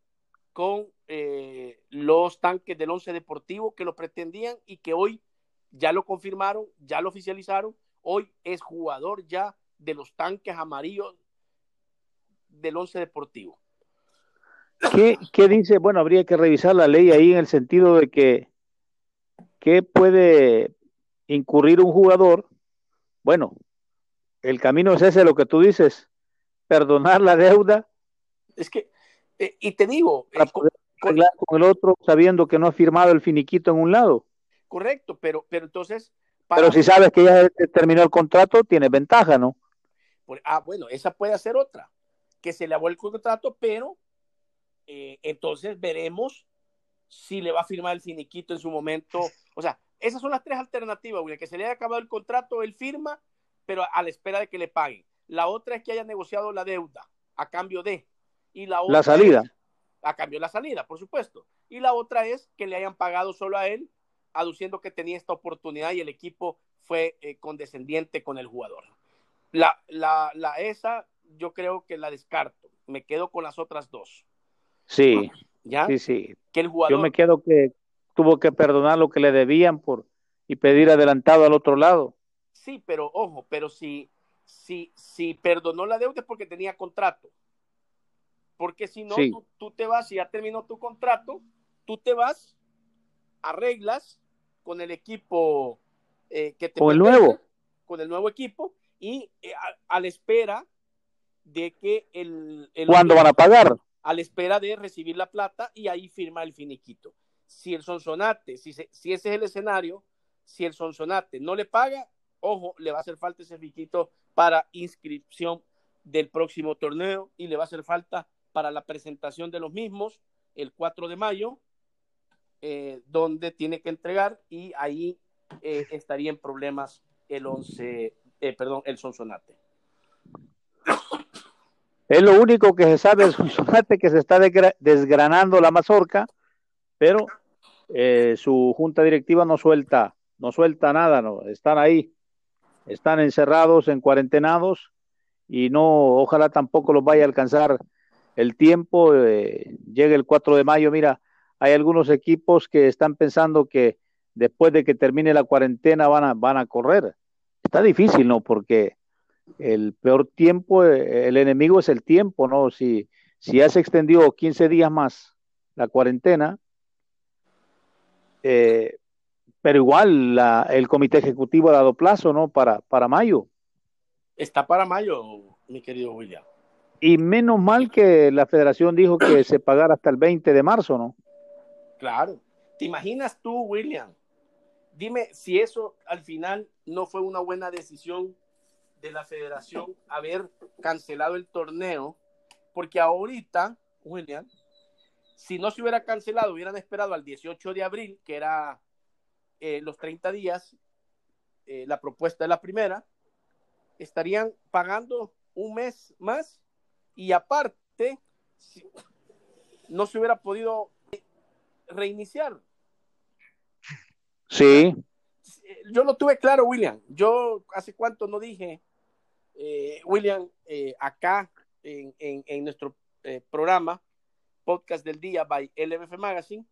con eh, los tanques del Once Deportivo que lo pretendían y que hoy ya lo confirmaron, ya lo oficializaron. Hoy es jugador ya de los tanques amarillos del Once Deportivo. ¿Qué, ¿Qué, dice? Bueno, habría que revisar la ley ahí en el sentido de que ¿qué puede incurrir un jugador? Bueno, el camino es ese, lo que tú dices, perdonar la deuda es que, eh, y te digo, eh, con, el otro sabiendo que no ha firmado el finiquito en un lado. Correcto, pero, pero entonces. pero si sabes que ya terminó el contrato, tiene ventaja, ¿no? ah, bueno, esa puede ser otra, que se le el contrato, pero eh, entonces veremos si le va a firmar el finiquito en su momento. O sea, esas son las tres alternativas, que se le haya acabado el contrato, él firma, pero a la espera de que le paguen. La otra es que haya negociado la deuda a cambio de y la otra salida. a cambio de la salida, por supuesto. Y la otra es que le hayan pagado solo a él, aduciendo que tenía esta oportunidad y el equipo fue eh, condescendiente con el jugador. La, la, la esa yo creo que la descarto. Me quedo con las otras dos. Sí, ¿Ya? sí, sí. Que el jugador... Yo me quedo que tuvo que perdonar lo que le debían por y pedir adelantado al otro lado. Sí, pero ojo, pero si, si, si perdonó la deuda es porque tenía contrato. Porque si no, tú, te vas y ya terminó tu contrato, tú te vas, arreglas con el equipo eh, que te... Con el nuevo. Con el nuevo equipo y eh, a, la espera de que el... ¿Cuándo van a pagar? A la espera de recibir la plata y ahí firma el finiquito. Si el Sonsonate, si, si ese es el escenario, si el Sonsonate no le paga, ojo, le va a hacer falta ese finiquito para inscripción del próximo torneo y le va a hacer falta para la presentación de los mismos el 4 de mayo, eh, donde tiene que entregar y ahí eh, estaría en problemas el 11, eh, perdón, el Sonsonate. Es lo único que se sabe del Sonsonate que se está desgranando la mazorca, pero su junta directiva no suelta, no suelta nada, no, están ahí, están encerrados, en cuarentenados y no, ojalá tampoco los vaya a alcanzar el tiempo, eh, llega el 4 de mayo, mira, hay algunos equipos que están pensando que después de que termine la cuarentena van a, van a correr. Está difícil, ¿no? Porque el peor tiempo, eh, el enemigo es el tiempo, ¿no? Si, si ya se extendió 15 días más la cuarentena, eh, pero igual la, el comité ejecutivo ha dado plazo, ¿no? Para, para mayo. Está para mayo, mi querido William. Y menos mal que la federación dijo que se pagara hasta el 20 de marzo, ¿no? Claro. ¿Te imaginas tú, William? Dime si eso al final no fue una buena decisión de la federación haber cancelado el torneo, porque ahorita, William, si no se hubiera cancelado, hubieran esperado al 18 de abril, que era eh, los 30 días, eh, la propuesta de la primera, estarían pagando un mes más y aparte no se hubiera podido reiniciar. Sí. Yo lo tuve claro, William. Yo hace cuánto no dije, eh, William, eh, acá en, en, nuestro eh, programa, podcast del día by LMF Magazine,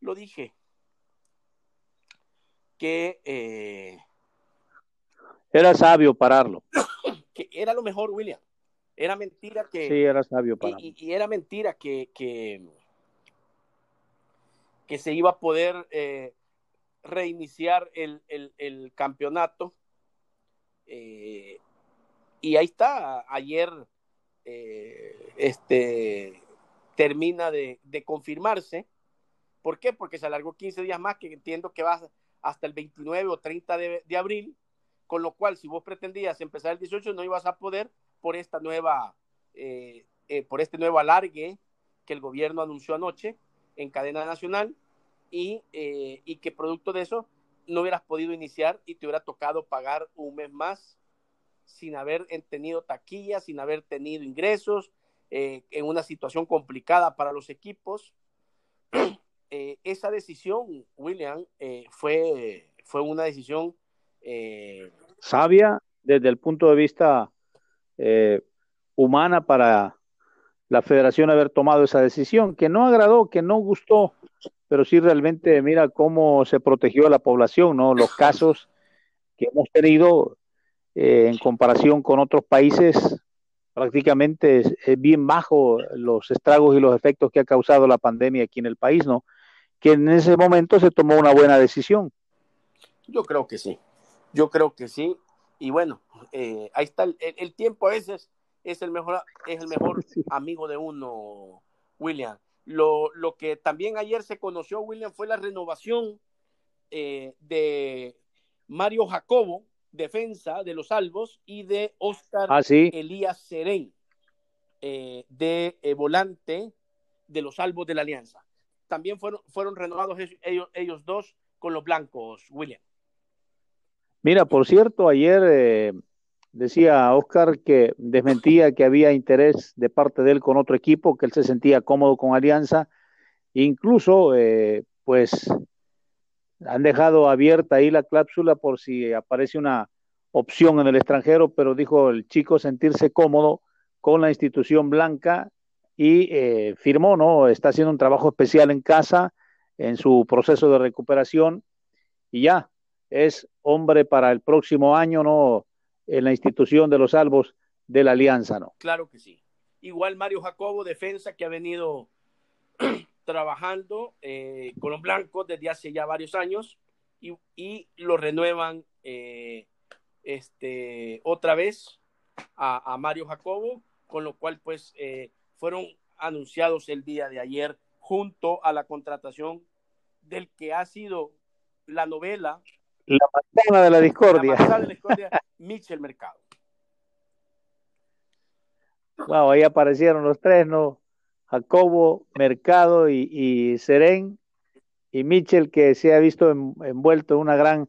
lo dije. Que era sabio pararlo. que era lo mejor, William. Era mentira que. Sí, era sabio para. Y, y era mentira que, que, que, se iba a poder eh, reiniciar el, el, el campeonato. Eh, y ahí está. Ayer eh, este, termina de, de, confirmarse. ¿Por qué? Porque se alargó 15 días más, que entiendo que va hasta el 29 o 30 de, de abril. Con lo cual, si vos pretendías empezar el 18, no ibas a poder por esta nueva, eh, eh, por este nuevo alargue que el gobierno anunció anoche en cadena nacional y, eh, y que producto de eso no hubieras podido iniciar y te hubiera tocado pagar un mes más sin haber tenido taquilla, sin haber tenido ingresos, en una situación complicada para los equipos. esa decisión, William, fue, fue una decisión sabia desde el punto de vista eh, humana para la federación haber tomado esa decisión, que no agradó, que no gustó, pero sí realmente mira cómo se protegió a la población, ¿no? Los casos que hemos tenido eh, en comparación con otros países, prácticamente es, bien bajo los estragos y los efectos que ha causado la pandemia aquí en el país, ¿no? Que en ese momento se tomó una buena decisión. Yo creo que sí, yo creo que sí, y bueno, eh, ahí está, el, el, tiempo a veces es el mejor, es el mejor amigo de uno, William. Lo, lo, que también ayer se conoció, William, fue la renovación eh, de Mario Jacobo, defensa de los Albos, y de Oscar ah, ¿sí? Elías Serén, eh, de volante de los Albos de la Alianza. También fueron, fueron renovados ellos, ellos dos con los blancos, William. Mira, por cierto, ayer eh, decía Oscar que desmentía que había interés de parte de él con otro equipo, que él se sentía cómodo con Alianza. Incluso, eh, pues, han dejado abierta ahí la cláusula por si aparece una opción en el extranjero, pero dijo el chico sentirse cómodo con la institución blanca y eh, firmó, ¿no? Está haciendo un trabajo especial en casa, en su proceso de recuperación y ya, es hombre para el próximo año, ¿no? En la institución de los salvos de la Alianza, ¿no? Claro que sí. Igual Mario Jacobo, defensa que ha venido trabajando eh, con los blancos desde hace ya varios años y, y lo renuevan eh, este, otra vez a, a, Mario Jacobo, con lo cual pues eh, fueron anunciados el día de ayer junto a la contratación del que ha sido la novela la manzana de la discordia. La de la discordia, Mitchell Mercado. Wow, ahí aparecieron los tres, ¿no? Jacobo, Mercado y, y Seren y Mitchell, que se ha visto envuelto en una gran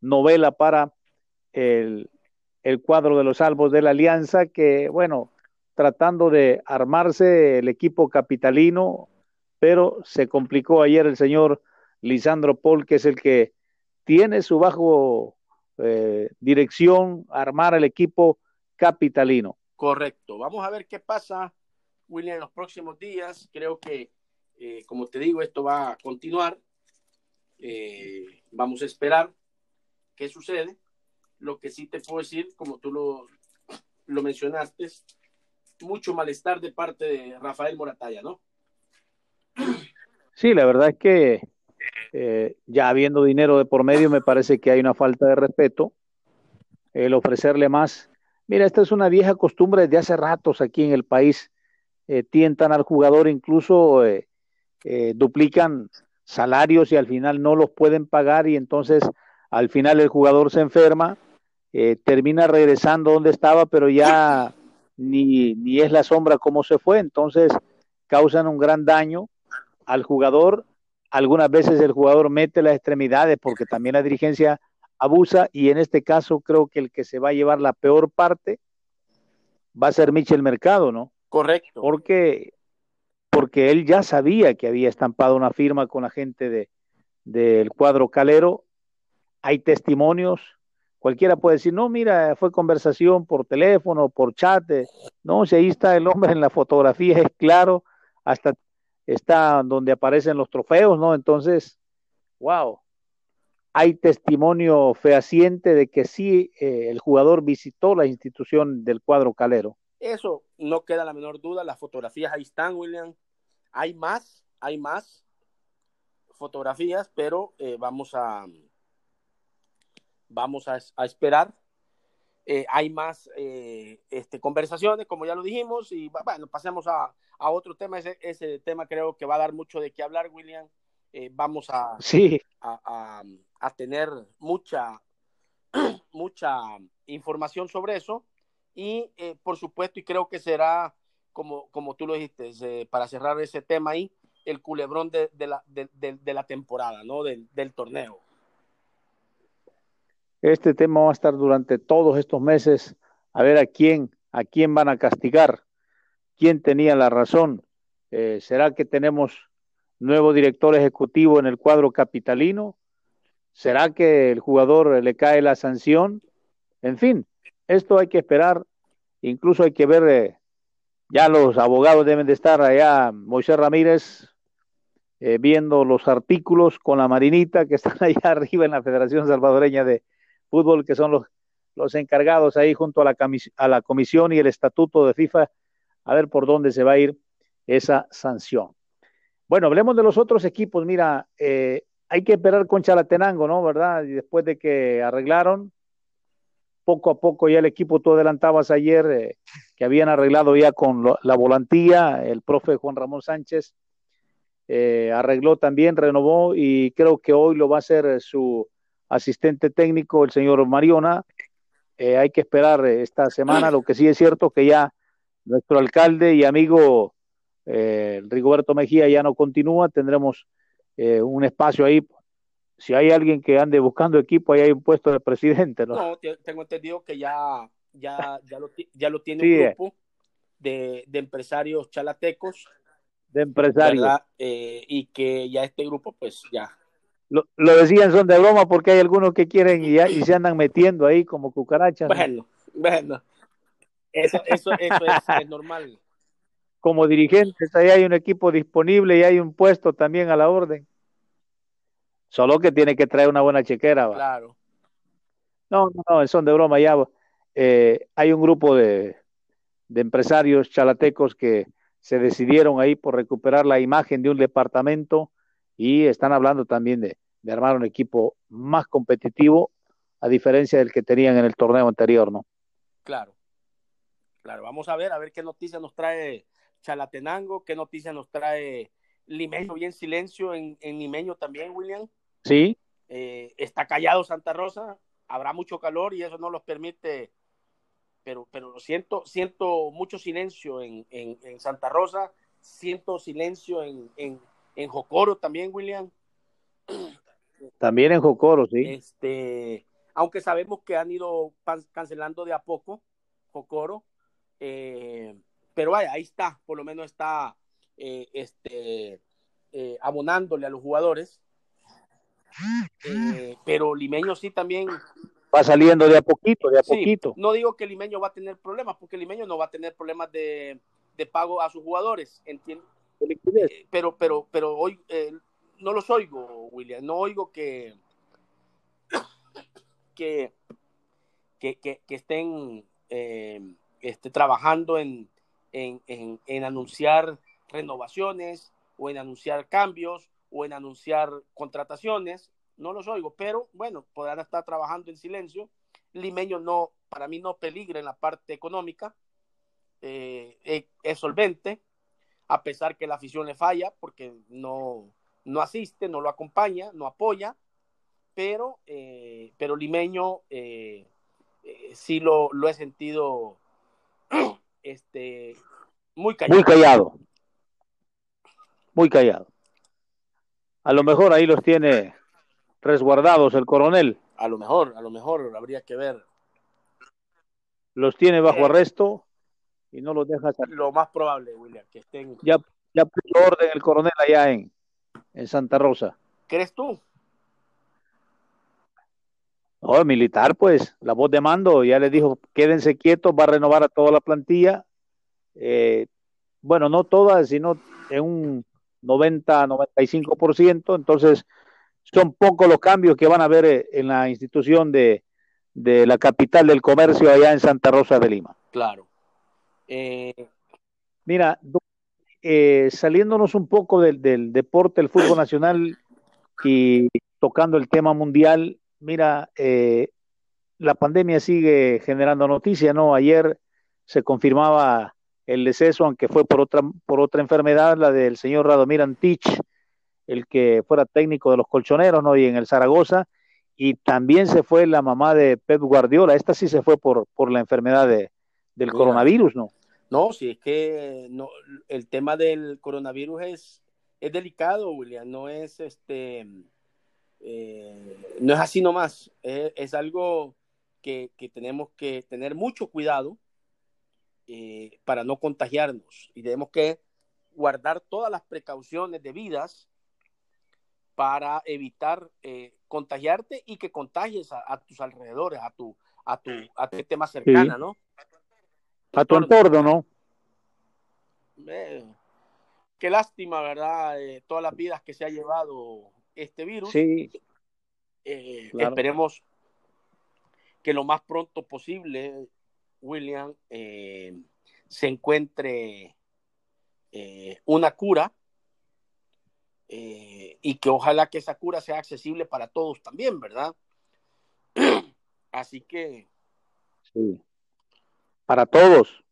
novela para el, el cuadro de los salvos de la Alianza, que, bueno, tratando de armarse el equipo capitalino, pero se complicó ayer el señor Lisandro Paul, que es el que tiene su bajo eh, dirección armar el equipo capitalino. Correcto. Vamos a ver qué pasa, William, en los próximos días. Creo que, eh, como te digo, esto va a continuar. Eh, vamos a esperar qué sucede. Lo que sí te puedo decir, como tú lo, lo mencionaste, mucho malestar de parte de Rafael Morataya, ¿no? Sí, la verdad es que eh, ya habiendo dinero de por medio, me parece que hay una falta de respeto. El ofrecerle más. Mira, esta es una vieja costumbre de hace ratos aquí en el país. Eh, tientan al jugador, incluso eh, eh, duplican salarios y al final no los pueden pagar y entonces al final el jugador se enferma, termina regresando donde estaba, pero ya ni, ni es la sombra como se fue, entonces causan un gran daño al jugador. Algunas veces el jugador mete las extremidades porque también la dirigencia abusa y en este caso creo que el que se va a llevar la peor parte va a ser Michel Mercado, ¿no? Correcto. Porque, porque él ya sabía que había estampado una firma con la gente de, del cuadro calero. Hay testimonios. Cualquiera puede decir, no, mira, fue conversación por teléfono, por chat. Eh". No, si ahí está el hombre en la fotografía, es claro, hasta está donde aparecen los trofeos, ¿no? Entonces, wow, hay testimonio fehaciente de que sí eh, el jugador visitó la institución del cuadro calero. Eso no queda la menor duda, las fotografías ahí están, William. Hay más, hay más fotografías, pero eh, vamos a vamos a, esperar. Eh, hay más este, conversaciones, como ya lo dijimos, y bueno, pasemos a, otro tema. Ese, ese, tema creo que va a dar mucho de qué hablar, William. vamos a, sí. a, a tener mucha, mucha información sobre eso. Y eh, por supuesto, y creo que será, como, como tú lo dijiste, eh, para cerrar ese tema ahí, el culebrón de, la, de, la temporada, ¿no? Del, del, torneo. Este tema va a estar durante todos estos meses, a ver a quién, a quién van a castigar, quién tenía la razón. Eh, ¿Será que tenemos nuevo director ejecutivo en el cuadro capitalino? ¿Será que el jugador le cae la sanción? En fin, esto hay que esperar. Incluso hay que ver, eh, ya los abogados deben de estar allá, Moisés Ramírez, eh, viendo los artículos con la Marinita que están allá arriba en la Federación Salvadoreña de Fútbol, que son los, los encargados ahí junto a la, a la comisión y el estatuto de FIFA, a ver por dónde se va a ir esa sanción. Bueno, hablemos de los otros equipos. Mira, eh, hay que esperar con Chalatenango, ¿no? ¿Verdad? Y después de que arreglaron, poco a poco ya el equipo, tú adelantabas ayer eh, que habían arreglado ya con la volantía, el profe Juan Ramón Sánchez eh, arregló también, renovó y creo que hoy lo va a hacer eh, su asistente técnico, el señor Mariona. hay que esperar esta semana, lo que sí es cierto que ya nuestro alcalde y amigo Rigoberto Mejía ya no continúa, tendremos eh, un espacio ahí. Si hay alguien que ande buscando equipo, ahí hay un puesto de presidente, ¿no? No, tengo entendido que ya, ya, ya, lo, ya lo tiene un eh. grupo de, de, empresarios chalatecos. De empresarios. Eh, y que ya este grupo, pues ya. Lo, lo, decían son de broma porque hay algunos que quieren y, y se andan metiendo ahí como cucarachas. Bueno, bueno. Eso, eso, eso es, es normal como dirigentes, ahí hay un equipo disponible y hay un puesto también a la orden. Solo que tiene que traer una buena chequera. Claro. No, no, no, son de broma ya. Eh, hay un grupo de, de empresarios chalatecos que se decidieron ahí por recuperar la imagen de un departamento y están hablando también de, de, armar un equipo más competitivo a diferencia del que tenían en el torneo anterior, ¿no? Claro, claro, vamos a ver, a ver qué noticias nos trae Chalatenango, ¿qué noticia nos trae Limeño? Bien silencio en, en Limeño también, William. Sí. Eh, está callado Santa Rosa, habrá mucho calor y eso no los permite, pero, pero siento, siento mucho silencio en, en, Santa Rosa, siento silencio en, en, en Jocoro también, William. También en Jocoro, sí. Este, aunque sabemos que han ido cancelando de a poco Jocoro, eh, pero vaya, ahí está, por lo menos está eh, este, eh, abonándole a los jugadores. Pero Limeño sí también va saliendo de a poquito, de a poquito. No digo que Limeño va a tener problemas, porque Limeño no va a tener problemas de, pago a sus jugadores, entiendo. Pero, pero, pero hoy no los oigo, William, no oigo que, que, que, estén este, trabajando en, en, anunciar renovaciones o en anunciar cambios o en anunciar contrataciones. No los oigo, pero bueno, podrán estar trabajando en silencio. Limeño no, para mí no peligra en la parte económica, eh, es solvente, a pesar que la afición le falla, porque no, no asiste, no lo acompaña, no apoya, pero, eh, pero Limeño eh, eh, sí lo, lo, he sentido este, muy callado. Muy callado. Muy callado. A lo mejor ahí los tiene resguardados el coronel. A lo mejor, a lo mejor habría que ver. Los tiene bajo arresto y no los deja salir. Lo más probable, William, que estén. Ya, ya puso orden el coronel allá en, en Santa Rosa. ¿Crees tú? No, el militar, pues, la voz de mando ya le dijo, quédense quietos, va a renovar a toda la plantilla. Eh, bueno, no toda, sino en un 90-95%. Entonces, son pocos los cambios que van a haber eh, en la institución de, de la capital del comercio allá en Santa Rosa de Lima. Claro. Eh... Mira, eh, saliéndonos un poco del, deporte, el fútbol nacional y tocando el tema mundial, mira, eh, la pandemia sigue generando noticias, ¿no? Ayer se confirmaba el deceso, aunque fue por otra, por otra enfermedad, la del señor Radomir Antich, el que fuera técnico de los colchoneros, ¿no? Y en el Zaragoza, y también se fue la mamá de Pep Guardiola, esta sí se fue por, por la enfermedad de, del coronavirus, ¿no? No, sí, es que no, el tema del coronavirus es, es delicado, William, no es este, eh, no es así nomás, es, es algo que, que, tenemos que tener mucho cuidado eh, para no contagiarnos y tenemos que guardar todas las precauciones debidas para evitar eh, contagiarte y que contagies a, a, tus alrededores, a tu, a tu, a tu gente más cercana, sí. ¿no? A tu entorno, ¿no? Eh, qué lástima, ¿verdad? Eh, todas las vidas que se ha llevado este virus. Sí. Eh, claro. Esperemos que lo más pronto posible, William, se encuentre una cura y que ojalá que esa cura sea accesible para todos también, ¿verdad? Así que... Sí. Para todos.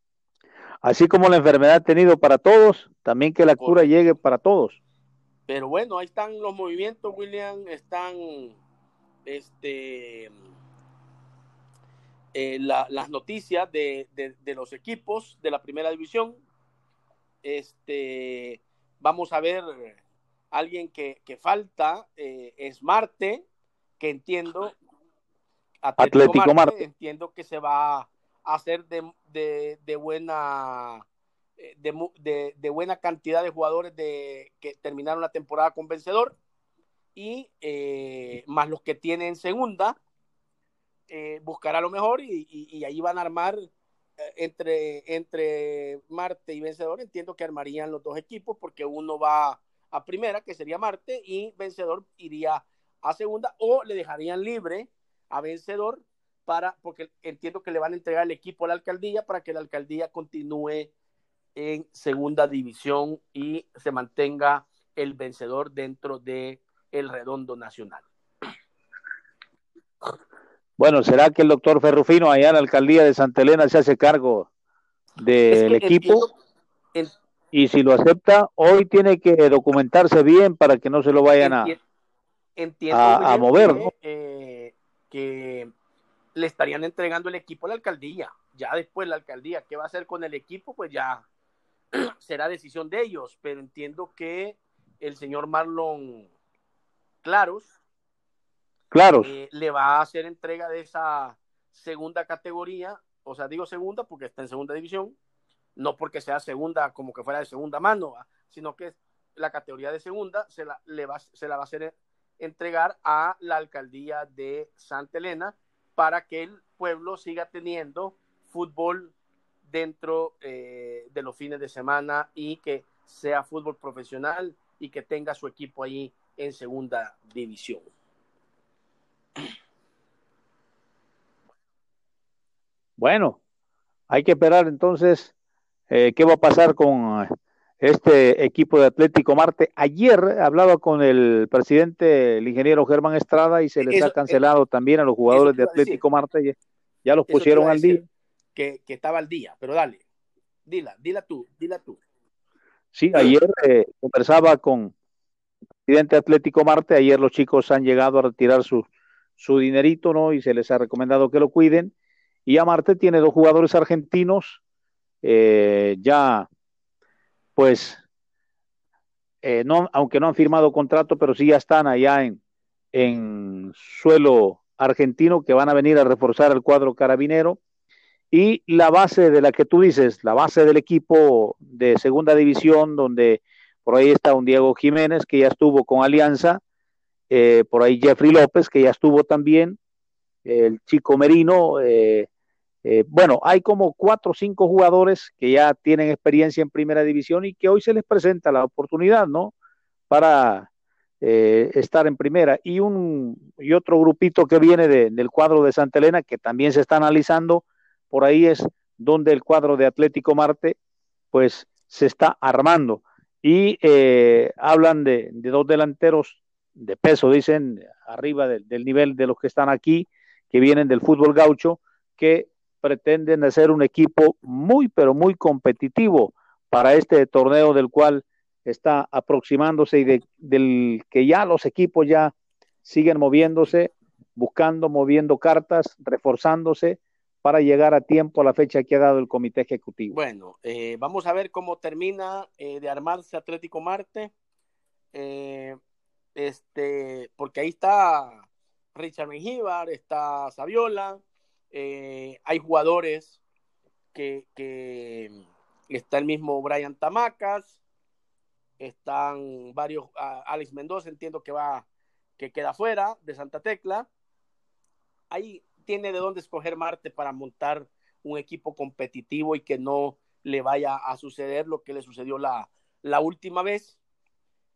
Así como la enfermedad ha tenido para todos, también que la cura llegue para todos. Pero bueno, ahí están los movimientos, William, están este, eh, la, las noticias de, de, de, los equipos de la primera división. Este, vamos a ver alguien que, que falta, eh, es Marte, que entiendo, Atlético, Atlético Marte, Marte, entiendo que se va hacer de, de, buena eh, de, de, buena cantidad de jugadores de, que terminaron la temporada con vencedor y eh, más los que tienen segunda eh, buscará lo mejor y, y, ahí van a armar entre, entre Marte y vencedor entiendo que armarían los dos equipos porque uno va a primera que sería Marte y vencedor iría a segunda o le dejarían libre a vencedor para, porque entiendo que le van a entregar el equipo a la alcaldía para que la alcaldía continúe en segunda división y se mantenga el vencedor dentro de el redondo nacional. Bueno, ¿será que el doctor Ferrufino allá en la alcaldía de Santa Elena se hace cargo del es que equipo? Entiendo, y si lo acepta, hoy tiene que documentarse bien para que no se lo vayan a, entiendo, a, a mover. Que, ¿no? eh, que le estarían entregando el equipo a la alcaldía. Ya después la alcaldía, ¿qué va a hacer con el equipo? Pues ya será decisión de ellos, pero entiendo que el señor Marlon Claros, Claros. Eh, le va a hacer entrega de esa segunda categoría, o sea, digo segunda porque está en segunda división, no porque sea segunda como que fuera de segunda mano, sino que la categoría de segunda se la, le va, se la va a hacer entregar a la alcaldía de Santa Elena para que el pueblo siga teniendo fútbol dentro eh, de los fines de semana y que sea fútbol profesional y que tenga su equipo ahí en segunda división. Bueno, hay que esperar entonces eh, qué va a pasar con este equipo de Atlético Marte. Ayer hablaba con el presidente, el ingeniero Germán Estrada, y se les eso, ha cancelado eso, también a los jugadores de Atlético Marte. Ya, ya los pusieron al día. Que, que, estaba al día, pero dale, dila, dila tú, dila tú. Sí, ayer eh, conversaba con, presidente Atlético Marte. Ayer los chicos han llegado a retirar su, su dinerito, ¿no? Y se les ha recomendado que lo cuiden. Y a Marte tiene dos jugadores argentinos, eh, ya, pues, eh, no, aunque no han firmado contrato, pero sí ya están allá en, en suelo argentino que van a venir a reforzar el cuadro carabinero. Y la base de la que tú dices, la base del equipo de segunda división, donde por ahí está un Diego Jiménez que ya estuvo con Alianza, eh, por ahí Jeffrey López que ya estuvo también, el chico Merino, eh, eh, bueno, hay como cuatro o cinco jugadores que ya tienen experiencia en primera división y que hoy se les presenta la oportunidad, ¿no? Para estar en primera. Y, un, y otro grupito que viene del cuadro de Santa Elena que también se está analizando, por ahí es donde el cuadro de Atlético Marte, pues se está armando y eh, hablan de, dos delanteros de peso, dicen, arriba del nivel de los que están aquí, que vienen del fútbol gaucho, que pretenden hacer un equipo muy, pero muy competitivo para este torneo del cual está aproximándose y del que ya los equipos ya siguen moviéndose, buscando, moviendo cartas, reforzándose para llegar a tiempo a la fecha que ha dado el comité ejecutivo. Bueno, eh, vamos a ver cómo termina eh, de armarse Atlético Marte. Eh, este, porque ahí está Richard Mengíbar, está Saviola, hay jugadores que, que, está el mismo Brian Tamacas, están varios, Alex Mendoza, entiendo que va, que queda fuera de Santa Tecla. Hay tiene de dónde escoger Marte para montar un equipo competitivo y que no le vaya a suceder lo que le sucedió la, la última vez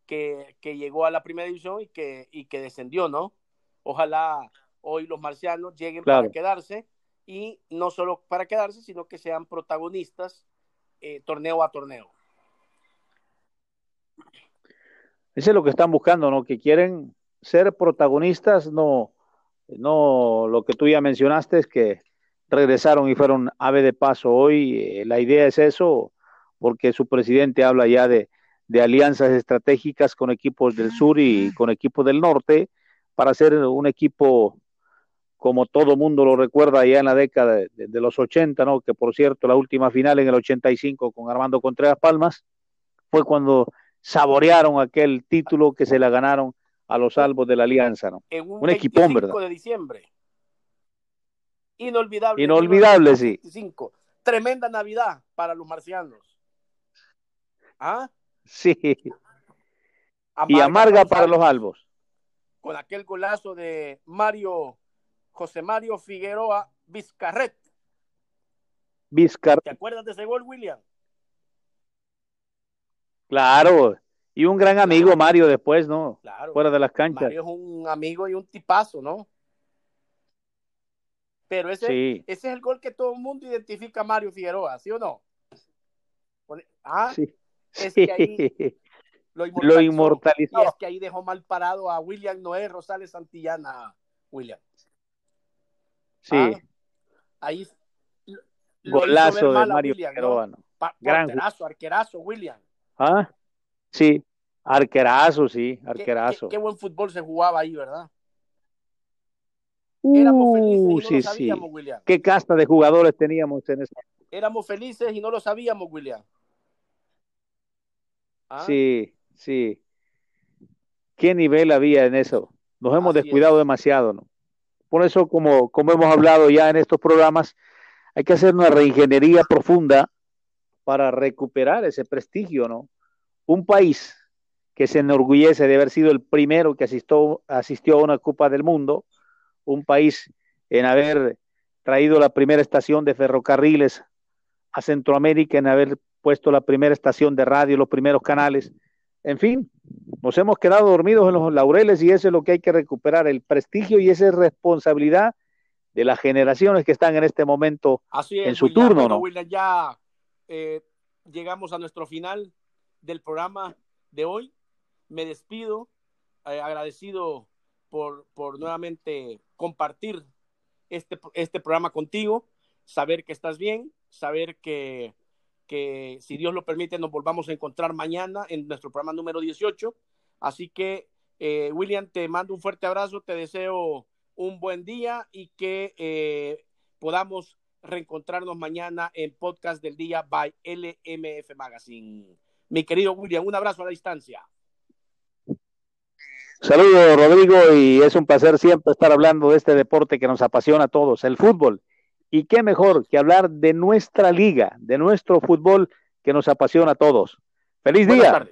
que, llegó a la primera división y que, y que descendió, ¿no? Ojalá hoy los marcianos lleguen para quedarse y no solo para quedarse, sino que sean protagonistas eh, torneo a torneo. Eso es lo que están buscando, ¿no? Que quieren ser protagonistas, no, no, lo que tú ya mencionaste es que regresaron y fueron ave de paso. Hoy eh, la idea es eso, porque su presidente habla ya de, alianzas estratégicas con equipos del sur y con equipos del norte para hacer un equipo como todo mundo lo recuerda ya en la década de, los 80, ¿no? Que por cierto, la última final en el 85 con Armando Contreras Palmas fue cuando saborearon aquel título que se la ganaron a los salvos de la alianza, ¿no? un, equipón, ¿verdad? de diciembre. Inolvidable. Inolvidable, sí. Tremenda Navidad para los marcianos. ¿Ah? Sí. y amarga para los albos. Con aquel golazo de Mario, José Mario Figueroa Vizcarret. Vizcarret. ¿Te acuerdas de ese gol, William? Claro, y un gran amigo Mario después, ¿no? Claro. Fuera de las canchas. Mario es un amigo y un tipazo, ¿no? Pero ese, ese es el gol que todo el mundo identifica a Mario Figueroa, ¿sí o no? Ah, sí. Es que ahí lo inmortalizó. Y es que ahí dejó mal parado a William Noé Rosales Santillana, William. Sí. Ah, ahí Golazo de Mario Figueroa, ¿no? arquerazo, arquerazo, William. Ah, sí. Arquerazo, sí, arquerazo. Qué, buen fútbol se jugaba ahí, ¿verdad? Éramos felices y no lo sabíamos, William. Qué casta de jugadores teníamos en esa. Éramos felices y no lo sabíamos, William. ¿Ah? Sí, sí. ¿Qué nivel había en eso? Nos hemos descuidado demasiado, ¿no? Por eso, como, como hemos hablado ya en estos programas, hay que hacer una reingeniería profunda para recuperar ese prestigio, ¿no? Un país que se enorgullece de haber sido el primero que asistió, asistió a una Copa del Mundo, un país en haber traído la primera estación de ferrocarriles a Centroamérica, en haber puesto la primera estación de radio, los primeros canales. En fin, nos hemos quedado dormidos en los laureles y eso es lo que hay que recuperar, el prestigio y esa es responsabilidad de las generaciones que están en este momento en su turno. ¿no? ya eh, llegamos a nuestro final del programa de hoy me despido, eh, agradecido por, por nuevamente compartir este, este programa contigo, saber que estás bien, saber que, que si Dios lo permite nos volvamos a encontrar mañana en nuestro programa número 18 Así que, eh, William, te mando un fuerte abrazo, te deseo un buen día y que eh, podamos reencontrarnos mañana en Podcast del Día by LMF Magazine. Mi querido William, un abrazo a la distancia. Saludos, Rodrigo, y es un placer siempre estar hablando de este deporte que nos apasiona a todos, el fútbol. Y qué mejor que hablar de nuestra liga, de nuestro fútbol que nos apasiona a todos. Feliz día.